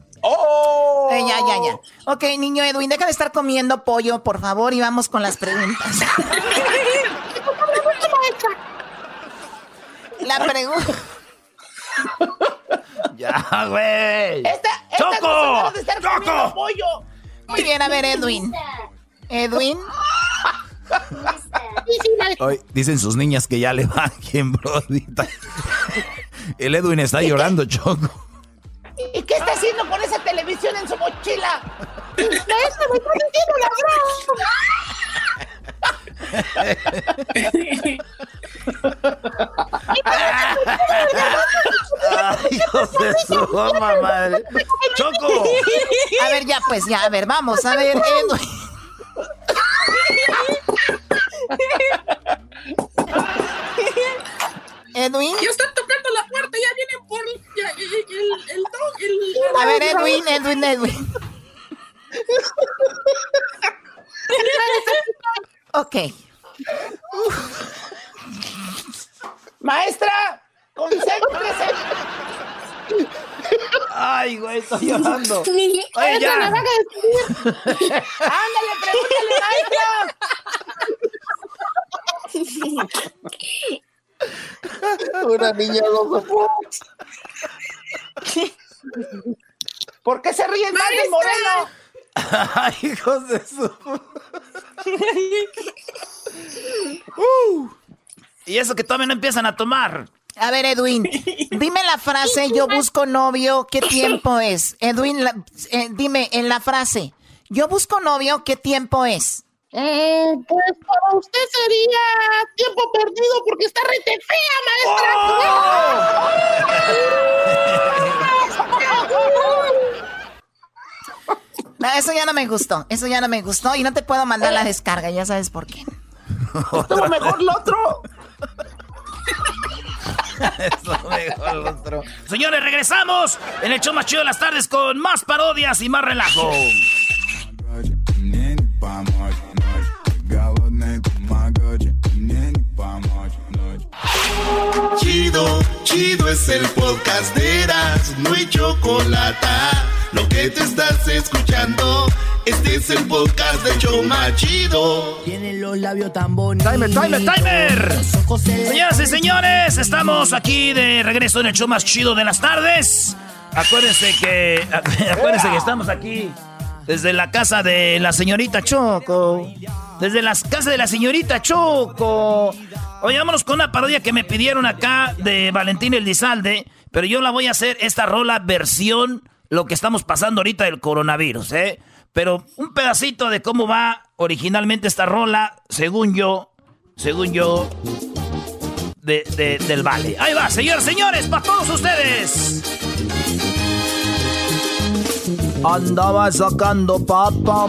Eh, ya, ya, ya. Ok, niño Edwin, deja de estar comiendo pollo, por favor, y vamos con las preguntas. La pregunta. Ya, güey. Esta, esta ¡Choco! de estar ¡Choco! pollo. Muy bien, a ver, Edwin. Edwin. Hoy dicen sus niñas que ya le bajen, Brody. El Edwin está llorando, Choco. ¿Y qué está haciendo con esa televisión en su mochila? Me está diciendo la Ay, hijos de su goma, madre. ¡Choco! A ver, ya, pues, ya, a ver, vamos, a ver, Edwin. Edwin. Ya están tocando la puerta, ya vienen por ya, el, el, el, dog, el- A ver, Edwin, Edwin, Edwin. Ok. Maestra, concéntrese. Ay, güey, estoy llorando. Oye, Oye, ya. me van a despedir. Ándale, pregúntale, maestra. Una niña no soporta. ¿Por qué se ríen más del moreno? Ay, hijos de su. Uh. Y eso que todavía no empiezan a tomar. A ver, Edwin, dime la frase, yo busco novio, ¿qué tiempo es? Edwin, la- eh, dime en la frase, yo busco novio, ¿qué tiempo es? Eh, pues para usted sería tiempo perdido porque está rete No, eso ya no me gustó, eso ya no me gustó y no te puedo mandar la descarga, ya sabes por qué. Estuvo mejor lo otro. Señores, regresamos en el show más chido de las tardes con más parodias y más relajo. Chido, chido es el podcast de Eras, no hay chocolate. Lo que te estás escuchando, este es el podcast de Choma Chido. Tiene los labios tan bonitos. Timer, timer, timer. Señoras y señores, estamos aquí de regreso en el show más chido de las tardes. Acuérdense que, acuérdense que estamos aquí desde la casa de la señorita Choco. Desde las casas de la señorita Choco. Oye, vámonos con una parodia que me pidieron acá de Valentín Elizalde. Pero yo la voy a hacer esta rola versión lo que estamos pasando ahorita del coronavirus, ¿eh? Pero un pedacito de cómo va originalmente esta rola, según yo, según yo, de, de- del Vale. Ahí va, señores, señores, para todos ustedes. Andaba sacando papa,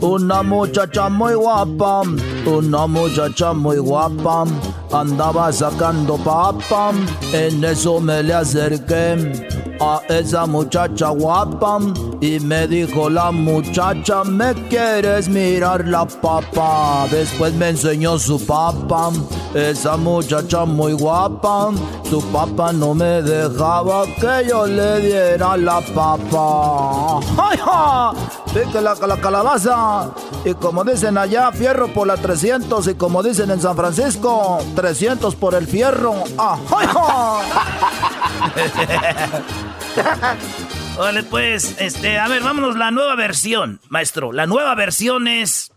una muchacha muy guapa, una muchacha muy guapa. Andaba sacando papa, en eso me le acerqué a esa muchacha guapa y me dijo la muchacha, ¿me quieres mirar la papa? Después me enseñó su papa, esa muchacha muy guapa, su papa no me dejaba que yo le diera la papa. ¡Ay, ja! Pique la, la calabaza. Y como dicen allá, fierro por la 300. Y como dicen en San Francisco, 300 por el fierro. ¡Ah, ay! Vale, pues, este, a ver, vámonos, la nueva versión, maestro. La nueva versión es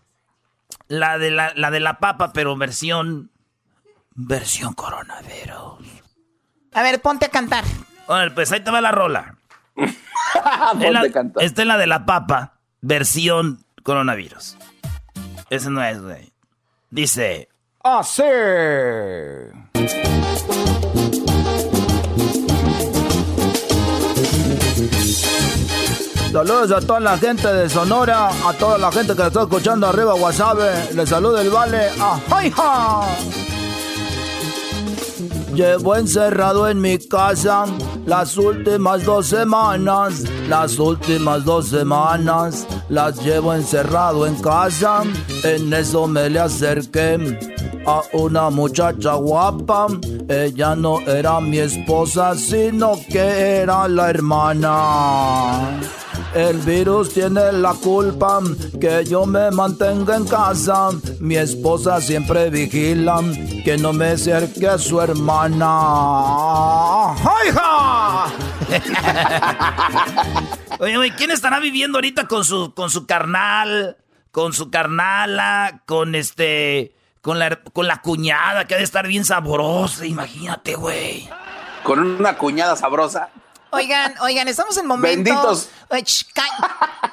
la de la, la de la papa, pero versión. Versión coronavirus. A ver, ponte a cantar. Vale, pues ahí te va la rola. Es la- esta es la de la papa, versión coronavirus. Esa no es, güey. Dice. Así. Saludos a toda la gente de Sonora, a toda la gente que está escuchando arriba Wasabe. Les saluda el Vale. ¡Ah, ay, ja! Llevo encerrado en mi casa las últimas dos semanas, las últimas dos semanas las llevo encerrado en casa. En eso me le acerqué a una muchacha guapa. Ella no era mi esposa, sino que era la hermana. El virus tiene la culpa que yo me mantenga en casa. Mi esposa siempre vigila que no me acerque a su hermana. ¡Ay, ja! Oye, güey, ¿quién estará viviendo ahorita con su, con su carnal, con su carnala, con este, con la, con la cuñada que ha de estar bien sabrosa? Imagínate, güey. Con una cuñada sabrosa. Oigan, oigan, estamos en momento. Benditos.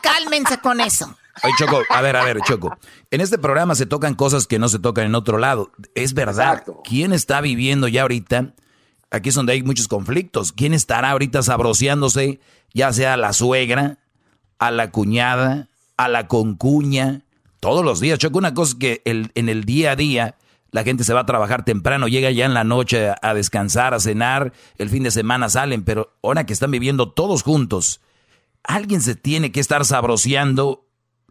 Cálmense con eso. Oye, Choco, a ver, a ver, Choco. En este programa se tocan cosas que no se tocan en otro lado. Es verdad. ¿Quién está viviendo ya ahorita? Aquí es donde hay muchos conflictos. ¿Quién estará ahorita sabroseándose? Ya sea a la suegra, a la cuñada, a la concuña, todos los días. Choco, una cosa que el- en el día a día la gente se va a trabajar temprano, llega ya en la noche a, descansar, a cenar, el fin de semana salen, pero ahora que están viviendo todos juntos, alguien se tiene que estar sabroseando,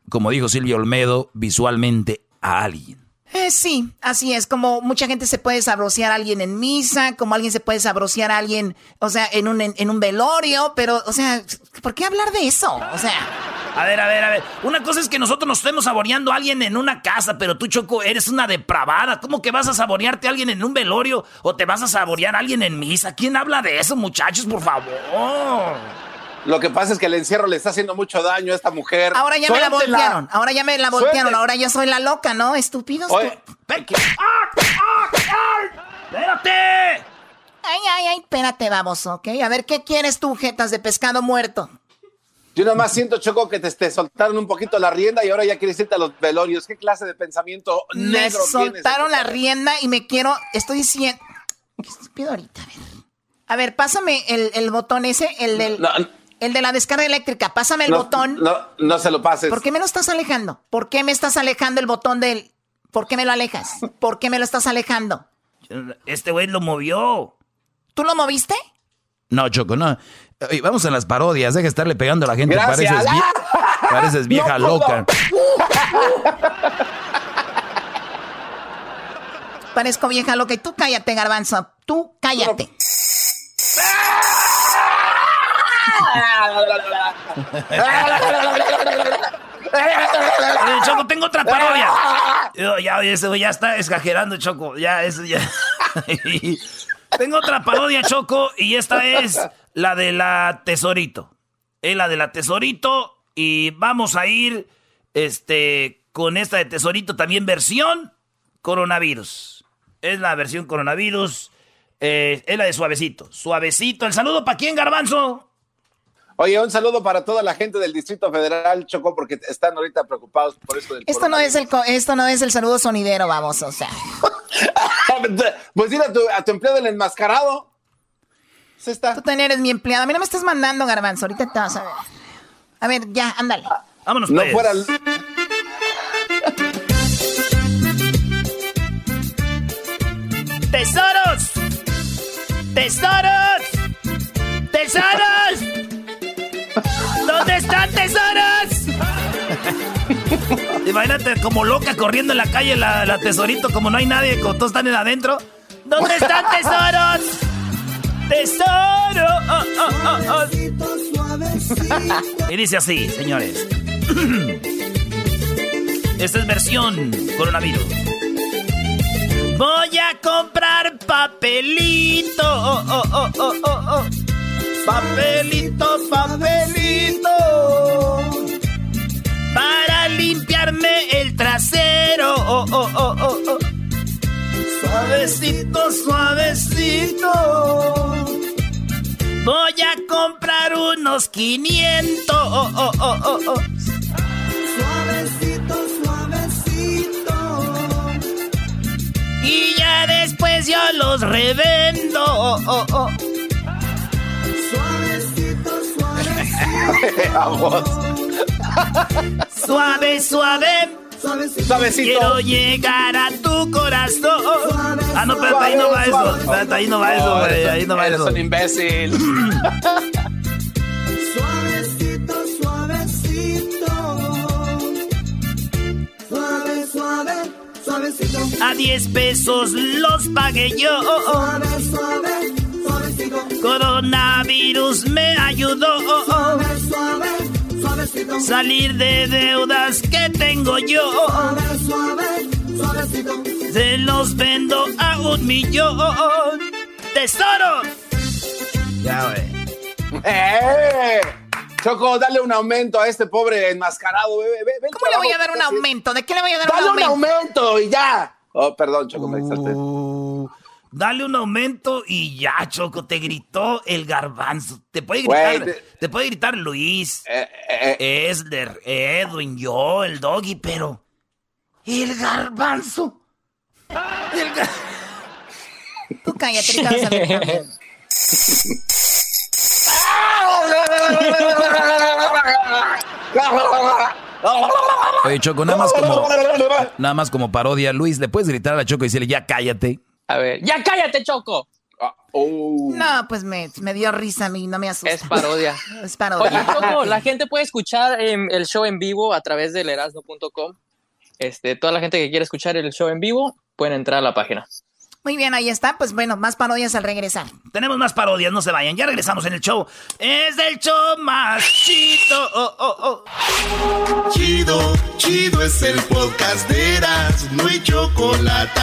como dijo Silvio Olmedo, visualmente a alguien. Eh, sí, así es. Como mucha gente se puede sabrosear a alguien en misa, como alguien se puede sabrosear a alguien, o sea, en un, en, en un velorio, pero, o sea, ¿por qué hablar de eso? O sea, A ver, a ver, a ver. Una cosa es que nosotros nos estemos saboreando a alguien en una casa, pero tú, Choco, eres una depravada. ¿Cómo que vas a saborearte a alguien en un velorio o te vas a saborear a alguien en misa? ¿Quién habla de eso, muchachos, por favor? Lo que pasa es que el encierro le está haciendo mucho daño a esta mujer. ahora ya me la voltearon, ahora ya me la voltearon, ahora yo soy la loca, ¿no? Estúpidos. Oye, ¡Espérate! Ay, ay, ay, espérate, vamos, ¿ok? A ver, ¿qué quieres tú, jetas de pescado muerto? Yo nomás siento, Choco, que te, te soltaron un poquito la rienda y ahora ya quieres irte a los velorios. ¿Qué clase de pensamiento Me negro soltaron tienes? la rienda y me quiero. Estoy diciendo. ¿Qué estúpido ahorita? A ver. A ver, pásame el, el botón ese, el del. No, El de la descarga eléctrica. Pásame el no, botón. No, no se lo pases. ¿Por qué me lo estás alejando? ¿Por qué me estás alejando el botón del. ¿Por qué me lo alejas? ¿Por qué me lo estás alejando? Este güey lo movió. ¿Tú lo moviste? No, Choco, no. Oye, vamos a las parodias, deja de estarle pegando a la gente. Gracias. Pareces, vie- pareces vieja No loca. Parezco vieja loca. Y tú cállate, garbanzo. Tú cállate. Oye, Choco, tengo otra parodia. Yo, ya, güey ya está exagerando, Choco. Ya, eso ya. tengo otra parodia, Choco, y esta es la de la Tesorito. Es la de la Tesorito. Y vamos a ir este, con esta de Tesorito también versión coronavirus. Es la versión coronavirus. eh, es la de Suavecito. Suavecito. ¿El saludo para quién, Garbanzo? Oye, un saludo para toda la gente del Distrito Federal, Choco, porque están ahorita preocupados por esto del Esto no es el esto no es el saludo sonidero, vamos, o sea. Pues dile a tu, a tu empleado del enmascarado. Tú también eres mi empleado. A mí no me estás mandando, garbanzo. Ahorita te vas a ver. A ver, ya, ándale. Vámonos, No pues. fuera el- ¡Tesoros! ¡Tesoros! ¡Tesoros! ¿Dónde están tesoros? Imagínate como loca corriendo en la calle la, tesorito, como no hay nadie, como todos están en adentro. ¿Dónde están tesoros? ¡Tesoro! Oh, oh, oh. Y dice así, señores. Esta es versión coronavirus. Voy a comprar papelito. Oh, oh, oh, oh, oh, oh. Papelito, papelito. El trasero. Oh, oh, oh, oh, oh. Suavecito, suavecito. Voy a comprar unos 500. Oh, oh, oh, oh, oh. Suavecito, suavecito. Y ya después yo los revendo. Oh, oh, oh. Suavecito, Vamos. Suave, suave. Suavecito. Quiero llegar a tu corazón. Ah, no, espérate, ahí no va eso. Ahí no va eso, güey. Ahí no va Eres eso. un imbécil. Suavecito, suavecito. Suave, suave, suavecito. A 10 pesos los pagué yo. Suave, suave, suavecito. Coronavirus me ayudó. Suave, suave, suavecito. Salir de deudas que tengo yo. Suave, suave, suavecito. Se los vendo a un millón. ¡Tesoro! Ya, güey. ¡Eh! Choco, dale un aumento a este pobre enmascarado. Ve, ve, ve el ¿Cómo le voy a dar un aumento? ¿De qué le voy a dar Dale un un aumento? aumento y ya. Oh, perdón, Choco, me exalté. Dale un aumento y ya, Choco, te gritó el garbanzo. Te puede gritar, Güey, te- te puede gritar Luis, eh, Esler, Edwin, yo, el doggy, pero el garbanzo. El gar- Tú cállate, también. Oye, Choco, nada más como, nada más como parodia. Luis, ¿le puedes gritar a la Choco y decirle ya cállate? A ver, ya cállate, Choco. No, pues me, me dio risa a mí, no me asusta. Es parodia. Es Oye, parodia. Choco, la gente puede escuchar em, el show en vivo a través del erasno.com. Este, toda la gente que quiere escuchar el show en vivo pueden entrar a la página. Muy bien, ahí está. Pues bueno, más parodias al regresar. Tenemos más parodias, no se vayan. Ya regresamos en el show. Es el show más chido. Oh, oh, oh. Chido, chido es el podcast de Eras, no hay chocolate.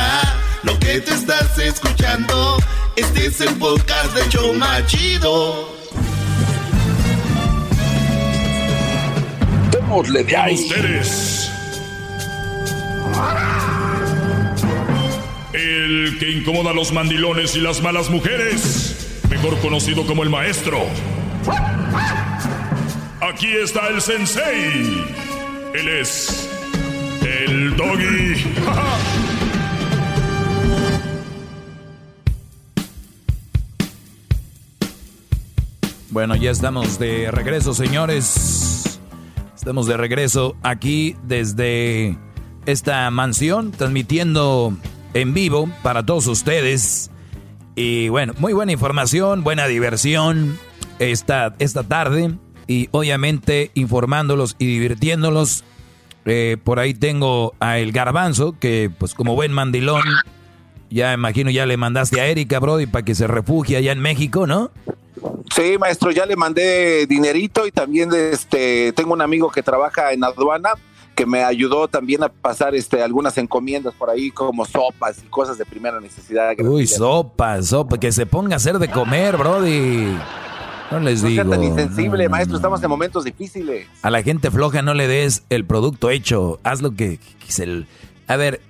Lo que te estás escuchando, este es el podcast de Choma Chido. Démosle de ahí. ustedes. El que incomoda a los mandilones y las malas mujeres, mejor conocido como el maestro. Aquí está el sensei. Él es el doggy. Bueno, ya estamos de regreso, señores. Estamos de regreso aquí desde esta mansión, transmitiendo en vivo para todos ustedes. Y bueno, muy buena información, buena diversión esta, esta tarde. Y obviamente informándolos y divirtiéndolos. Eh, por ahí tengo a El Garbanzo, que pues como buen mandilón, ya imagino ya le mandaste a Erika, Brody, para que se refugie allá en México, ¿no? Sí, maestro, ya le mandé dinerito y también este tengo un amigo que trabaja en aduana que me ayudó también a pasar este algunas encomiendas por ahí como sopas y cosas de primera necesidad. Uy, sopas, sopa, que se ponga a hacer de comer, Brody. No les No digo. tan insensible, no, maestro, no. estamos en momentos difíciles. A la gente floja no le des el producto hecho. Haz lo que, que se l- A ver,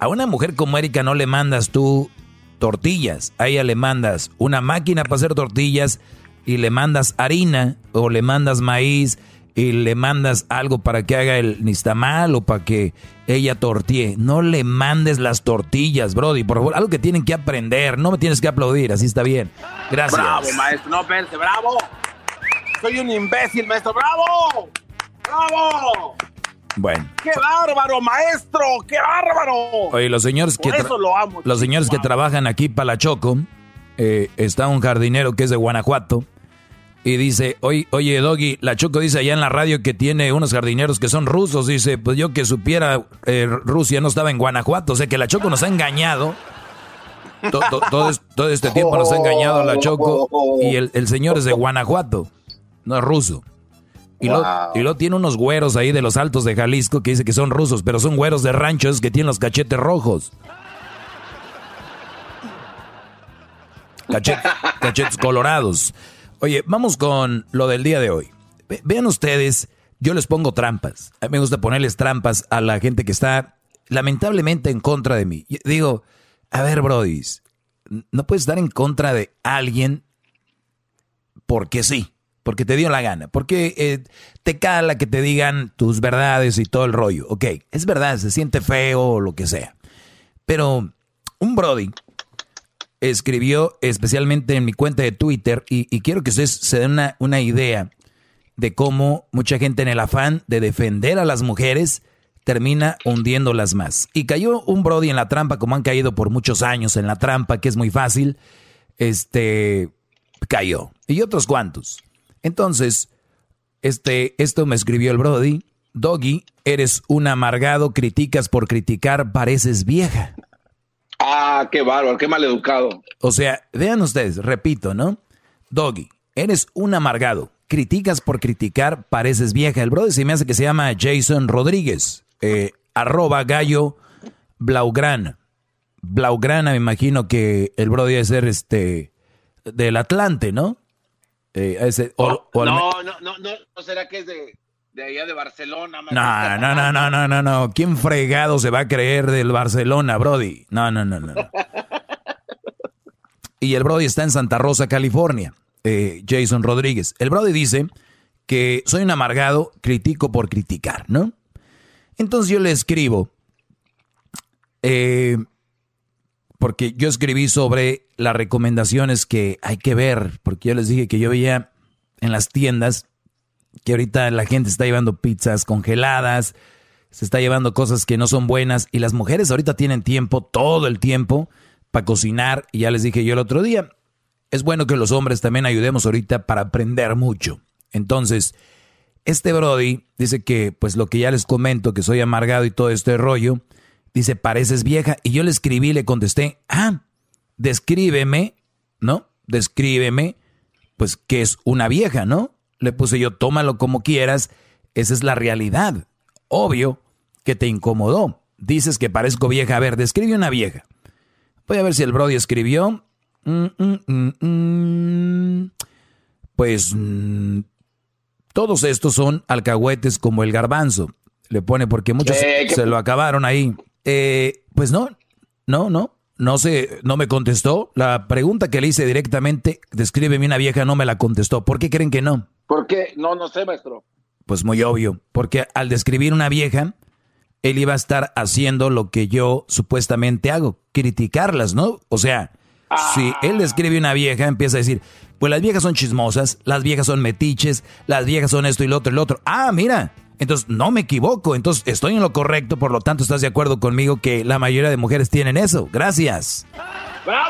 a una mujer como Erika no le mandas tú tortillas. A ella le mandas una máquina para hacer tortillas y le mandas harina o le mandas maíz y le mandas algo para que haga el nistamal o para que ella tortille. No le mandes las tortillas, Brody. Por favor, algo que tienen que aprender. No me tienes que aplaudir, así está bien. Gracias. Bravo, maestro, no, espérate, bravo. Soy un imbécil, maestro, bravo. Bravo. Bueno. ¡Qué bárbaro, maestro! ¡Qué bárbaro! Oye, los señores que Por tra- eso lo amo. los señores que trabajan aquí para la Choco, eh, está un jardinero que es de Guanajuato y dice, oye, oye, Doggy, la Choco dice allá en la radio que tiene unos jardineros que son rusos. Dice, pues yo que supiera, eh, Rusia no estaba en Guanajuato, o sea que la Choco nos ha engañado. To- to- todo, es- todo este tiempo nos ha engañado la Choco y el, el señor es de Guanajuato, no es ruso. Y lo, Wow. y lo tiene unos güeros ahí de los altos de Jalisco que dice que son rusos, pero son güeros de ranchos que tienen los cachetes rojos. Cachet- cachetes colorados. Oye, vamos con lo del día de hoy. Ve- vean ustedes, yo les pongo trampas. A mí me gusta ponerles trampas a la gente que está lamentablemente en contra de mí. Yo digo, a ver, brodis, no puedes estar en contra de alguien porque sí, porque te dio la gana, porque eh, te cala que te digan tus verdades y todo el rollo. Ok, es verdad, se siente feo o lo que sea. Pero un Brody escribió especialmente en mi cuenta de Twitter y, quiero que ustedes se den una, una idea de cómo mucha gente en el afán de defender a las mujeres termina hundiéndolas más. Y cayó un Brody en la trampa, como han caído por muchos años en la trampa, que es muy fácil. Este cayó. Y otros cuantos. Entonces, este, esto me escribió el Brody. Doggy, eres un amargado, criticas por criticar, pareces vieja. Ah, qué bárbaro, qué mal educado. O sea, vean ustedes, repito, ¿no? Doggy, eres un amargado. Criticas por criticar, pareces vieja. El brother se me hace que se llama Jason Rodríguez. eh, arroba gallo Blaugrana. Blaugrana, me imagino que el brother debe ser este del Atlante, ¿no? Eh, ese- o- o al me- No, no, no, no, no será que es de, de allá de Barcelona? No, no, no, no, no, no, no. ¿Quién fregado se va a creer del Barcelona, Brody? No, no, no, no. Y el Brody está en Santa Rosa, California. eh, Jason Rodríguez. El Brody dice que soy un amargado, critico por criticar, ¿no? Entonces yo le escribo, eh, porque yo escribí sobre las recomendaciones que hay que ver, porque yo les dije que yo veía en las tiendas que ahorita la gente está llevando pizzas congeladas, se está llevando cosas que no son buenas y las mujeres ahorita tienen tiempo, todo el tiempo, para cocinar. Y ya les dije yo el otro día, es bueno que los hombres también ayudemos ahorita para aprender mucho. Entonces, este Brody dice que, pues lo que ya les comento, que soy amargado y todo este rollo, dice, pareces vieja. Y yo le escribí, le contesté, ah, descríbeme, ¿no? Descríbeme, pues, que es una vieja, ¿no? Le puse yo, tómalo como quieras, esa es la realidad. Obvio que te incomodó. Dices que parezco vieja. A ver, describe una vieja. Voy a ver si el Brody escribió. Mm, mm, mm. Pues todos estos son alcahuetes como el garbanzo. Le pone porque muchos Eh, ¿qué- se lo acabaron ahí. Eh, pues no, no, no, no sé, no me contestó. La pregunta que le hice directamente, descríbeme una vieja, no me la contestó. ¿Por qué creen que no? ¿Por qué? No, no sé, maestro. Pues muy obvio, porque al describir una vieja, él iba a estar haciendo lo que yo supuestamente hago, criticarlas, ¿no? O sea, si él describe una vieja, empieza a decir, pues las viejas son chismosas, las viejas son metiches, las viejas son esto y lo otro y lo otro. Ah, mira, entonces no me equivoco, entonces estoy en lo correcto, por lo tanto estás de acuerdo conmigo que la mayoría de mujeres tienen eso. Gracias. ¡Bravo!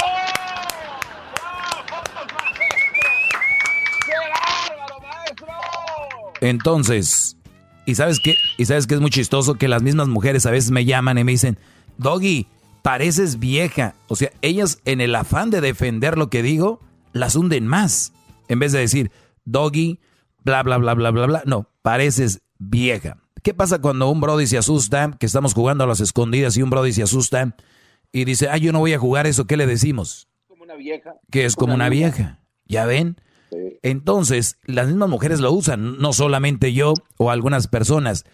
Entonces, ¿y sabes qué? ¿Y sabes qué es muy chistoso? Que las mismas mujeres a veces me llaman y me dicen, Doggy, pareces vieja. O sea, ellas en el afán de defender lo que digo, las hunden más. En vez de decir, Doggy, bla, bla, bla, bla, bla, bla. No, pareces vieja. ¿Qué pasa cuando un Brody se asusta, que estamos jugando a las escondidas y un Brody se asusta y dice, ay, yo no voy a jugar eso? ¿Qué le decimos? Como una vieja. Que es como una vieja. ¿Ya ven? Entonces, las mismas mujeres lo usan, no solamente yo o algunas personas.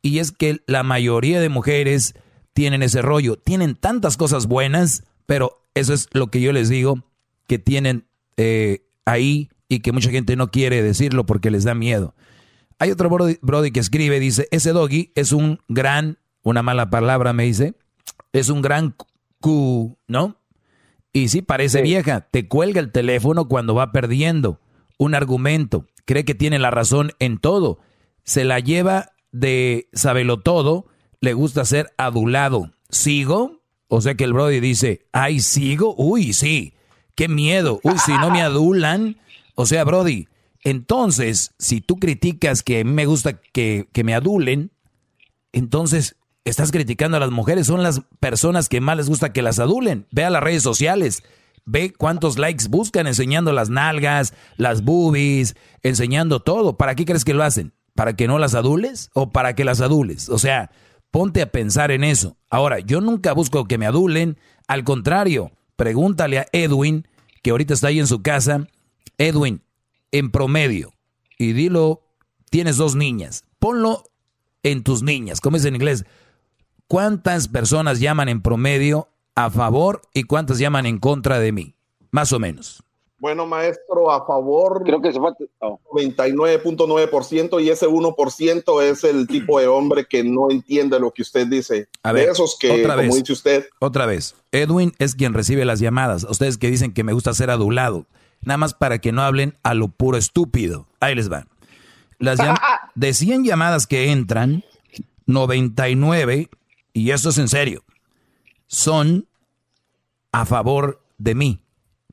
Y es que la mayoría de mujeres tienen ese rollo. Tienen tantas cosas buenas, pero eso es lo que yo les digo, que tienen eh, ahí y que mucha gente no quiere decirlo porque les da miedo. Hay otro brody, que escribe, dice, ese doggy es un gran, una mala palabra me dice, es un gran Q, ¿no? Y sí, parece vieja, te cuelga el teléfono cuando va perdiendo un argumento, cree que tiene la razón en todo, se la lleva de sabelo todo, le gusta ser adulado. ¿Sigo? O sea que el Brody dice, ay, ¿sigo? Uy, sí, qué miedo. Uy, si no me adulan. O sea, Brody, entonces, si tú criticas que me gusta que, que me adulen, entonces estás criticando a las mujeres. Son las personas que más les gusta que las adulen. Ve a las redes sociales. Ve cuántos likes buscan enseñando las nalgas, las boobies, enseñando todo. ¿Para qué crees que lo hacen? ¿Para que no las adules o para que las adules? O sea, ponte a pensar en eso. Ahora, yo nunca busco que me adulen. Al contrario, pregúntale a Edwin, que ahorita está ahí en su casa. Edwin, en promedio, y dilo, tienes dos niñas, ponlo en tus niñas, como es en inglés. ¿Cuántas personas llaman en promedio a favor y cuántas llaman en contra de mí? Más o menos. Bueno, maestro, a favor. Creo que se fue. 99.9% y ese 1% es el tipo de hombre que no entiende lo que usted dice. A ver, de esos que, otra como vez, dice usted, Otra vez, Edwin es quien recibe las llamadas. Ustedes que dicen que me gusta ser adulado. Nada más para que no hablen a lo puro estúpido. Ahí les va. Las de 100 llamadas que entran, 99, y esto es en serio, son a favor de mí.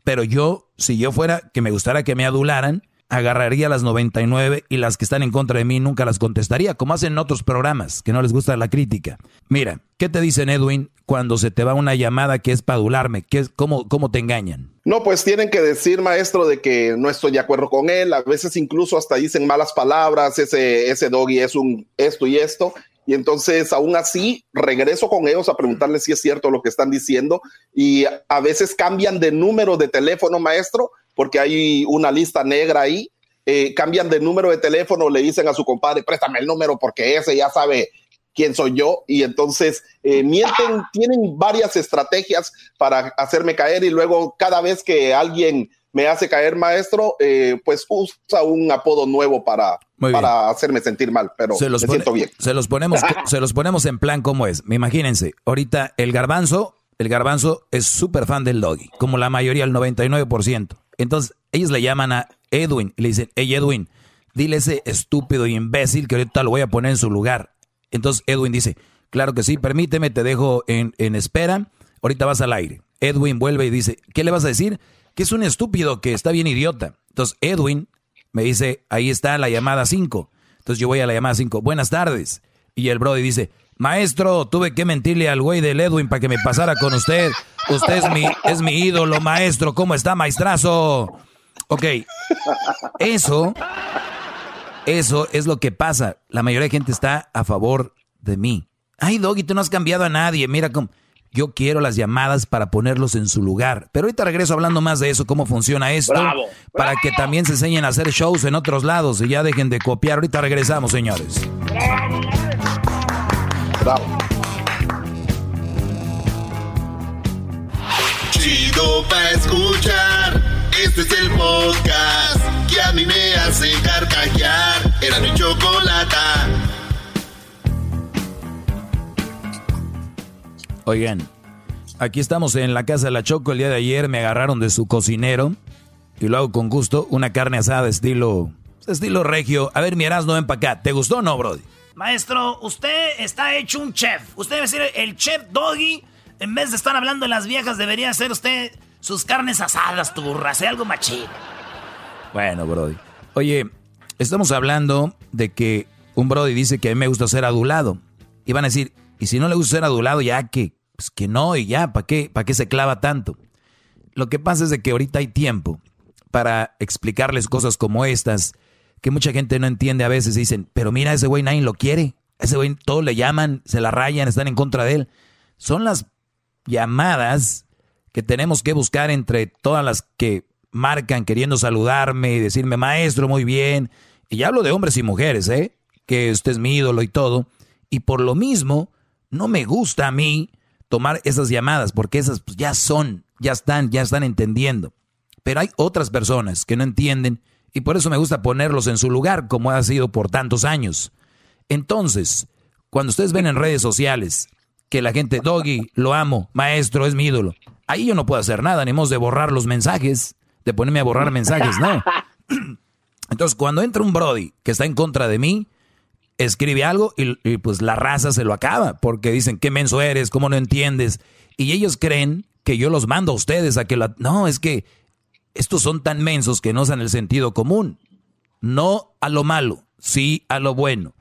Pero yo, si yo fuera que me gustara que me adularan, agarraría las 99 y las que están en contra de mí nunca las contestaría, como hacen en otros programas que no les gusta la crítica. Mira, ¿qué te dicen Edwin cuando se te va una llamada que es para adularme? ¿Qué es, cómo, ¿Cómo te engañan? no, pues tienen que decir, maestro, de que no estoy de acuerdo con él. A veces incluso hasta dicen malas palabras, ese, ese doggy es un esto y esto. Y entonces, aún así, regreso con ellos a preguntarles si es cierto lo que están diciendo. Y a veces cambian de número de teléfono, maestro, porque hay una lista negra ahí. Eh, cambian de número de teléfono, le dicen a su compadre, préstame el número porque ese ya sabe quién soy yo. Y entonces eh, mienten, tienen varias estrategias para hacerme caer y luego cada vez que alguien me hace caer maestro, eh, pues usa un apodo nuevo para, para hacerme sentir mal, pero se los, me pone- siento bien. se los ponemos se los ponemos en plan como es. Imagínense, ahorita el garbanzo, el garbanzo es súper fan del doggy, como la mayoría, el 99%. Entonces, ellos le llaman a Edwin y le dicen, hey Edwin, dile ese estúpido y imbécil que ahorita lo voy a poner en su lugar. Entonces Edwin dice, claro que sí, permíteme, te dejo en, en espera, ahorita vas al aire. Edwin vuelve y dice, ¿qué le vas a decir? Que es un estúpido, que está bien idiota. Entonces Edwin me dice, ahí está la llamada 5. Entonces yo voy a la llamada 5, buenas tardes. Y el Brody dice, maestro, tuve que mentirle al güey del Edwin para que me pasara con usted. Usted es mi, es mi ídolo, maestro. ¿Cómo está, maestrazo? Ok, eso, eso es lo que pasa. La mayoría de gente está a favor de mí. Ay, Doggy, tú no has cambiado a nadie. Mira cómo... Yo quiero las llamadas para ponerlos en su lugar. Pero ahorita regreso hablando más de eso, cómo funciona esto. Bravo, Para que también se enseñen a hacer shows en otros lados y ya dejen de copiar. Ahorita regresamos, señores. Chido pa' escuchar. Este es el podcast que a mí me hace carcajear. Era mi chocolata. Oigan, aquí estamos en la casa de la Choco. El día de ayer me agarraron de su cocinero y lo hago con gusto. Una carne asada estilo, estilo regio. A ver, mi no ven para acá. ¿Te gustó o no, Brody? Maestro, usted está hecho un chef. Usted debe ser el chef doggy. En vez de estar hablando de las viejas, debería hacer usted sus carnes asadas, turras, algo machín. Bueno, Brody. Oye, estamos hablando de que un Brody dice que a mí me gusta ser adulado. Y van a decir, y si no le gusta ser adulado, ya que, pues que no, y ya, ¿para qué, ¿para qué se clava tanto? Lo que pasa es de que ahorita hay tiempo para explicarles cosas como estas que mucha gente no entiende a veces. Dicen, pero mira, ese güey nadie lo quiere. Ese güey todos le llaman, se la rayan, están en contra de él. Son las llamadas que tenemos que buscar entre todas las que marcan queriendo saludarme y decirme, maestro, muy bien. Y ya hablo de hombres y mujeres, ¿eh? Que usted es mi ídolo y todo. Y por lo mismo, no me gusta a mí tomar esas llamadas, porque esas pues, ya son, ya están, ya están entendiendo. Pero hay otras personas que no entienden y por eso me gusta ponerlos en su lugar, como ha sido por tantos años. Entonces, cuando ustedes ven en redes sociales que la gente, Doggy, lo amo, maestro, es mi ídolo, ahí yo no puedo hacer nada, ni de borrar los mensajes, de ponerme a borrar mensajes, no. Entonces, cuando entra un Brody que está en contra de mí, escribe algo y, pues la raza se lo acaba, porque dicen, qué menso eres, cómo no entiendes. Y ellos creen que yo los mando a ustedes a que la... No, es que estos son tan mensos que no usan el sentido común. No a lo malo, sí a lo bueno.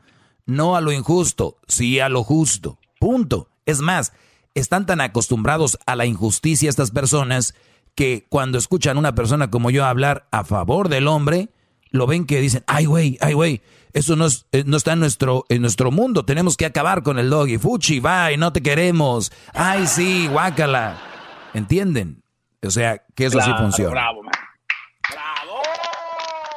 No a lo injusto, sí a lo justo. Punto. Es más, están tan acostumbrados a la injusticia estas personas que cuando escuchan a una persona como yo hablar a favor del hombre, lo ven que dicen, ay güey, ay güey, eso no, eh, no está en nuestro, en nuestro mundo, tenemos que acabar con el doggy. Fuchi, bye, no te queremos. Ay sí, guácala. ¿Entienden? O sea, que eso sí funciona. Bravo, man. Bravo.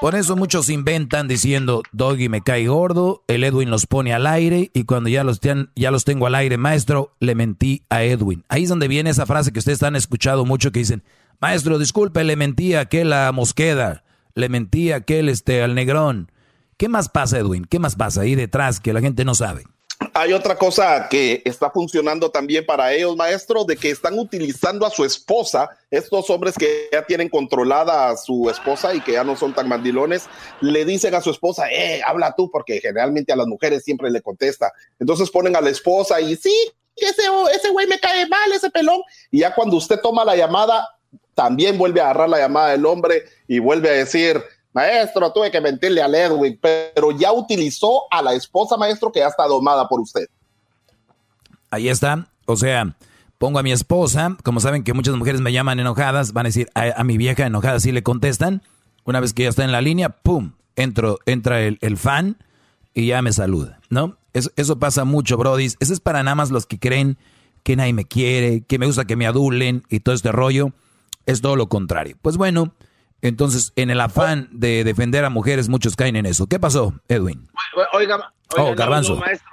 Por eso muchos inventan diciendo, Doggy me cae gordo, el Edwin los pone al aire y cuando ya los, ya los tengo al aire, maestro, le mentí a Edwin. Ahí es donde viene esa frase que ustedes han escuchado mucho que dicen, maestro, disculpe, le mentí a aquel a Mosqueda, le mentí a aquel este, al Negrón. ¿Qué más pasa, Edwin? ¿Qué más pasa ahí detrás que la gente no sabe? Hay otra cosa que está funcionando también para ellos, maestro, de que están utilizando a su esposa, estos hombres que ya tienen controlada a su esposa y que ya no son tan mandilones, le dicen a su esposa, eh, habla tú, porque generalmente a las mujeres siempre le contesta. Entonces ponen a la esposa y sí, ese, ese güey me cae mal, ese pelón. Y ya cuando usted toma la llamada, también vuelve a agarrar la llamada del hombre y vuelve a decir, Maestro, tuve que mentirle a Edwin, pero ya utilizó a la esposa, maestro, que ya está domada por usted. Ahí está. O sea, pongo a mi esposa, como saben que muchas mujeres me llaman enojadas, van a decir a, mi vieja enojada si le contestan. Una vez que ya está en la línea, ¡pum! Entro, entra el, fan y ya me saluda, ¿no? Eso, eso pasa mucho, Brody. Eso es para nada más los que creen que nadie me quiere, que me gusta que me adulen y todo este rollo. Es todo lo contrario. Pues bueno, entonces, en el afán de defender a mujeres, muchos caen en eso. ¿Qué pasó, Edwin? Oiga, oh, Garbanzo. maestro.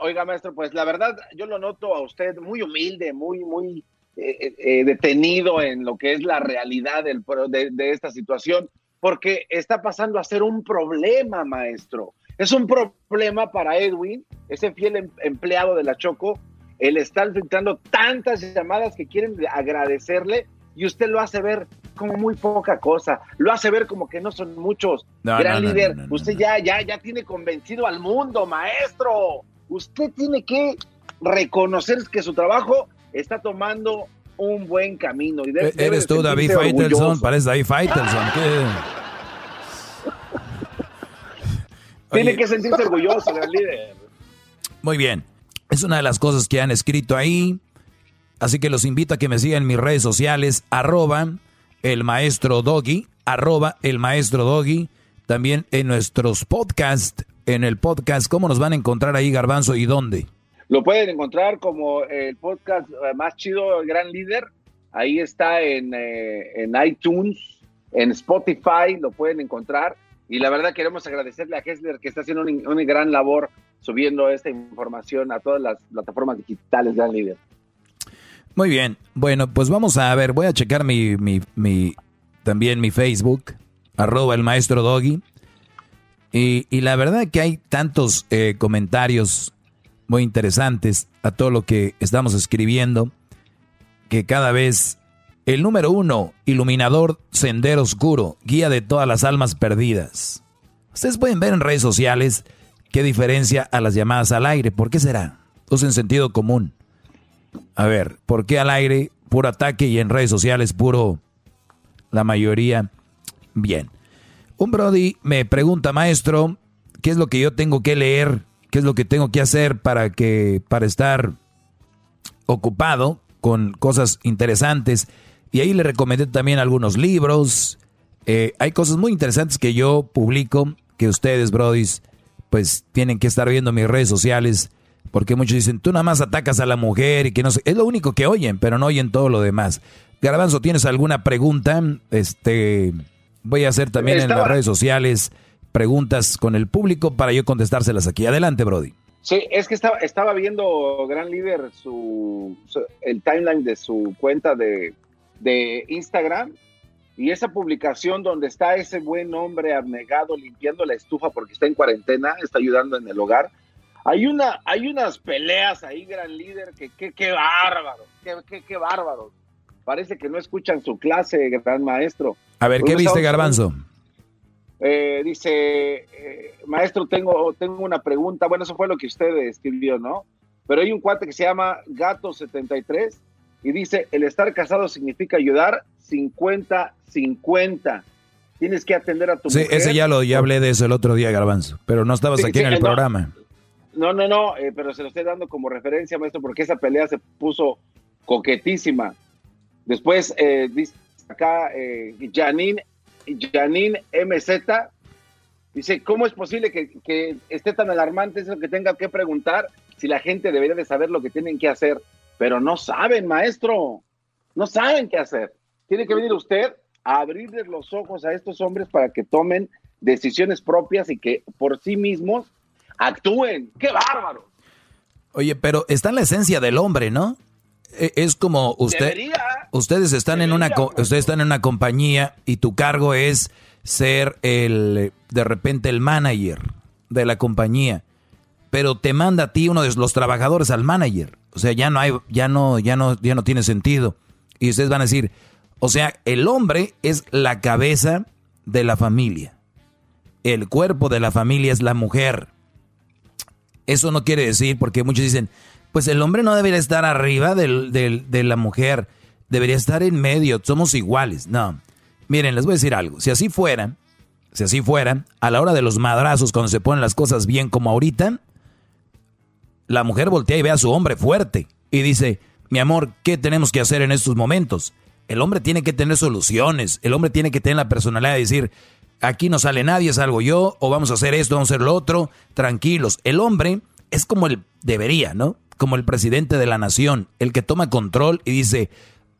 oiga, maestro, pues la verdad, yo lo noto a usted muy humilde, muy, muy eh, eh, eh, detenido en lo que es la realidad del, de, de esta situación, porque está pasando a ser un problema, maestro. Es un problema para Edwin, ese fiel em, empleado de la Choco, el estar filtrando tantas llamadas que quieren agradecerle y usted lo hace ver como muy poca cosa, lo hace ver como que no son muchos. Gran líder, usted ya, ya, ya tiene convencido al mundo, maestro. Usted tiene que reconocer que su trabajo está tomando un buen camino. Y e-, Eres tú, David Faitelson, pareces David Faitelson. tiene que sentirse orgulloso, gran líder. Muy bien. Es una de las cosas que han escrito ahí. Así que los invito a que me sigan en mis redes sociales, arroba el maestro Doggy, arroba el maestro Doggy, también en nuestros podcasts, en el podcast, ¿cómo nos van a encontrar ahí, Garbanzo, y dónde? Lo pueden encontrar como el podcast eh, más chido, el gran líder. Ahí está en, eh, en iTunes, en Spotify, lo pueden encontrar. Y la verdad queremos agradecerle a Hessler que está haciendo una, gran labor subiendo esta información a todas las plataformas digitales, gran líder. Muy bien. Bueno, pues vamos a ver. Voy a checar mi, mi, también mi Facebook, arroba el maestro Doggy. Y, y la verdad que hay tantos eh, comentarios muy interesantes a todo lo que estamos escribiendo que cada vez el número uno, iluminador, sendero oscuro, guía de todas las almas perdidas. Ustedes pueden ver en redes sociales qué diferencia a las llamadas al aire. ¿Por qué será? Usen sentido común. A ver, ¿por qué al aire puro ataque y en redes sociales puro la mayoría bien? Un Brody me pregunta, maestro, ¿qué es lo que yo tengo que leer? ¿Qué es lo que tengo que hacer para que para estar ocupado con cosas interesantes? Y ahí le recomendé también algunos libros. Eh, hay cosas muy interesantes que yo publico que ustedes, brodis, pues tienen que estar viendo mis redes sociales. Porque muchos dicen, tú nada más atacas a la mujer y que no sé. Es lo único que oyen, pero no oyen todo lo demás. Garbanzo, ¿tienes alguna pregunta? Este, voy a hacer también en las redes sociales preguntas con el público para yo contestárselas aquí. Adelante, Brody. Sí, es que estaba, estaba viendo, gran líder, su, su- el timeline de su cuenta de, de Instagram y esa publicación donde está ese buen hombre abnegado limpiando la estufa porque está en cuarentena, está ayudando en el hogar. Hay, una, hay unas peleas ahí, gran líder, que qué que bárbaro, qué, qué bárbaro. Parece que no escuchan su clase, gran maestro. A ver, ¿qué Unos viste, Garbanzo? eh, dice, eh, maestro, tengo, tengo una pregunta. Bueno, eso fue lo que usted escribió, ¿no? Pero hay un cuate que se llama Gato73 y dice, el estar casado significa ayudar 50-50. Tienes que atender a tu Sí, mujer. ese ya lo ya hablé de eso el otro día, Garbanzo, pero no estabas Sí, aquí sí, en el no. programa. No, no, no, eh, pero se lo estoy dando como referencia, maestro, porque esa pelea se puso coquetísima. Después eh, dice acá eh, Janine, Janine MZ dice, ¿cómo es posible que, que esté tan alarmante eso que tenga que preguntar si la gente debería de saber lo que tienen que hacer? Pero no saben, maestro, no saben qué hacer. Tiene que venir usted a abrirles los ojos a estos hombres para que tomen decisiones propias y que por sí mismos actúen. ¡Qué bárbaro! Oye, pero está en la esencia del hombre, ¿no? E- Es como usted, Debería. ustedes están en una, co- ustedes están en una compañía y tu cargo es ser el, de repente el manager de la compañía, pero te manda a ti uno de los trabajadores al manager, o sea, ya no hay, ya no, ya no, ya no tiene sentido. Y ustedes van a decir, o sea, el hombre es la cabeza de la familia, el cuerpo de la familia es la mujer. Eso no quiere decir, porque muchos dicen, pues el hombre no debería estar arriba de la mujer, debería estar en medio, somos iguales. No, miren, les voy a decir algo, si así fuera, si así fuera, a la hora de los madrazos, cuando se ponen las cosas bien como ahorita, la mujer voltea y ve a su hombre fuerte y dice, mi amor, ¿qué tenemos que hacer en estos momentos? El hombre tiene que tener soluciones, el hombre tiene que tener la personalidad de decir, aquí no sale nadie, salgo yo, o vamos a hacer esto, vamos a hacer lo otro, tranquilos. El hombre es como el debería, ¿no? Como el presidente de la nación, el que toma control y dice,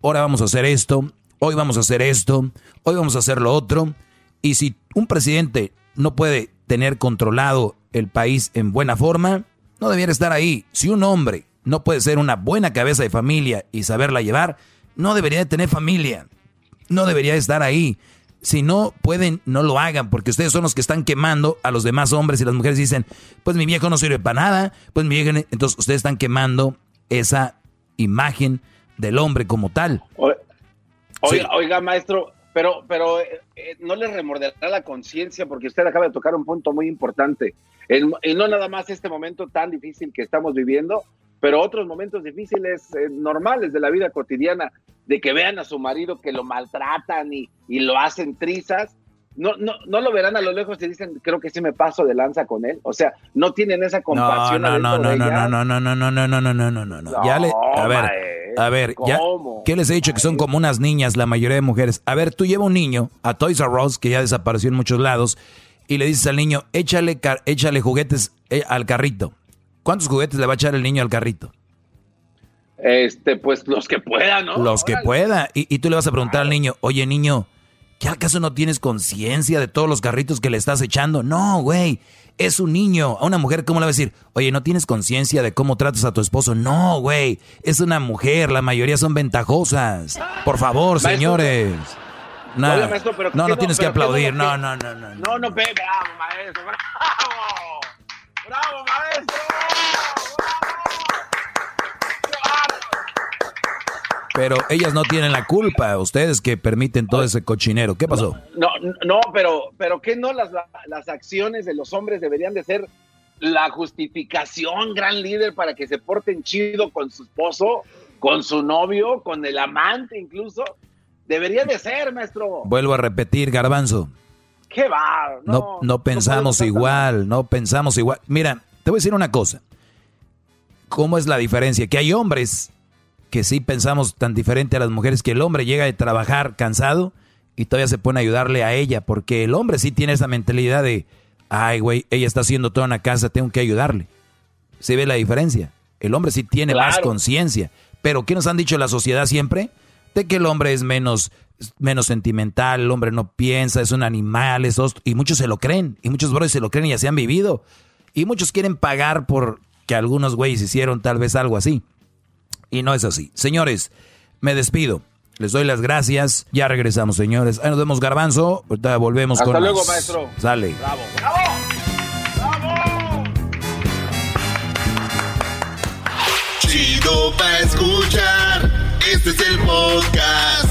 ahora vamos a hacer esto, hoy vamos a hacer esto, hoy vamos a hacer lo otro. Y si un presidente no puede tener controlado el país en buena forma, no debiera estar ahí. Si un hombre no puede ser una buena cabeza de familia y saberla llevar, no debería de tener familia. No debería de estar ahí. Si no pueden, no lo hagan, porque ustedes son los que están quemando a los demás hombres y las mujeres dicen, pues mi viejo no sirve para nada, pues mi viejo... no-". Entonces ustedes están quemando esa imagen del hombre como tal. Sí. Oiga, maestro, pero, pero eh, eh, no le remorderá la conciencia porque usted acaba de tocar un punto muy importante. Y no nada más este momento tan difícil que estamos viviendo, pero otros momentos difíciles eh, normales de la vida cotidiana, de que vean a su marido que lo maltratan y, y lo hacen trizas. No, no, no lo verán a lo lejos y dicen, creo que sí me paso de lanza con él. O sea, no tienen esa No, compasión. no, no, no, no, no, no, no, no, no, no, no, no, no, no, no. Ya le, a ver, a ver, ya. ¿qué les he dicho? Que son como unas niñas, la mayoría de mujeres. A ver, tú lleva un niño a Toys R Us, que ya desapareció en muchos lados, y le dices al niño, échale, échale juguetes eh, al carrito. ¿Cuántos juguetes le va a echar el niño al carrito? Este, pues los que puedan, ¿no? Los que pueda. Y, y tú le vas a preguntar al niño, oye niño, ¿Qué acaso no tienes conciencia de todos los carritos que le estás echando? No, güey. Es un niño. A una mujer, ¿cómo le va a decir? Oye, ¿no tienes conciencia de cómo tratas a tu esposo? No, güey. Es una mujer. La mayoría son ventajosas. Por favor, Maestro, señores. No, maestro, no, ¿qué no no? tienes que ¿Pero qué no aplaudir. No, no, no, no. No, no, bravo, maestro, bravo. Bravo, maestro. Pero ellas no tienen la culpa. Ustedes que permiten todo ese cochinero. ¿Qué pasó? No, no, pero, pero ¿qué no? Las, las acciones de los hombres deberían de ser la justificación, gran líder, para que se porten chido con su esposo, con su novio, con el amante incluso. Debería de ser, maestro. Vuelvo a repetir, garbanzo. ¿Qué va? No, no, pensamos igual, no pensamos igual. Mira, te voy a decir una cosa. ¿Cómo es la diferencia? Que hay hombres que sí pensamos tan diferente a las mujeres que el hombre llega de trabajar cansado y todavía se pone a ayudarle a ella, porque el hombre sí tiene esa mentalidad de, ay, güey, ella está haciendo toda una casa, tengo que ayudarle. ¿Se ve la diferencia? El hombre sí tiene más conciencia. Pero ¿qué nos han dicho la sociedad siempre? De que el hombre es menos, menos sentimental, el hombre no piensa, es un animal, es host- y muchos se lo creen, y muchos brothers se lo creen y ya se han vivido. Y muchos quieren pagar por que algunos güeyes hicieron tal vez algo así. Y no es así. Señores, me despido. Les doy las gracias. Ya regresamos, señores. Ahí nos vemos, Garbanzo. Ahorita volvemos Hasta con luego, más. maestro. Sale. Bravo, bravo. Chido pa' escuchar. Este es el podcast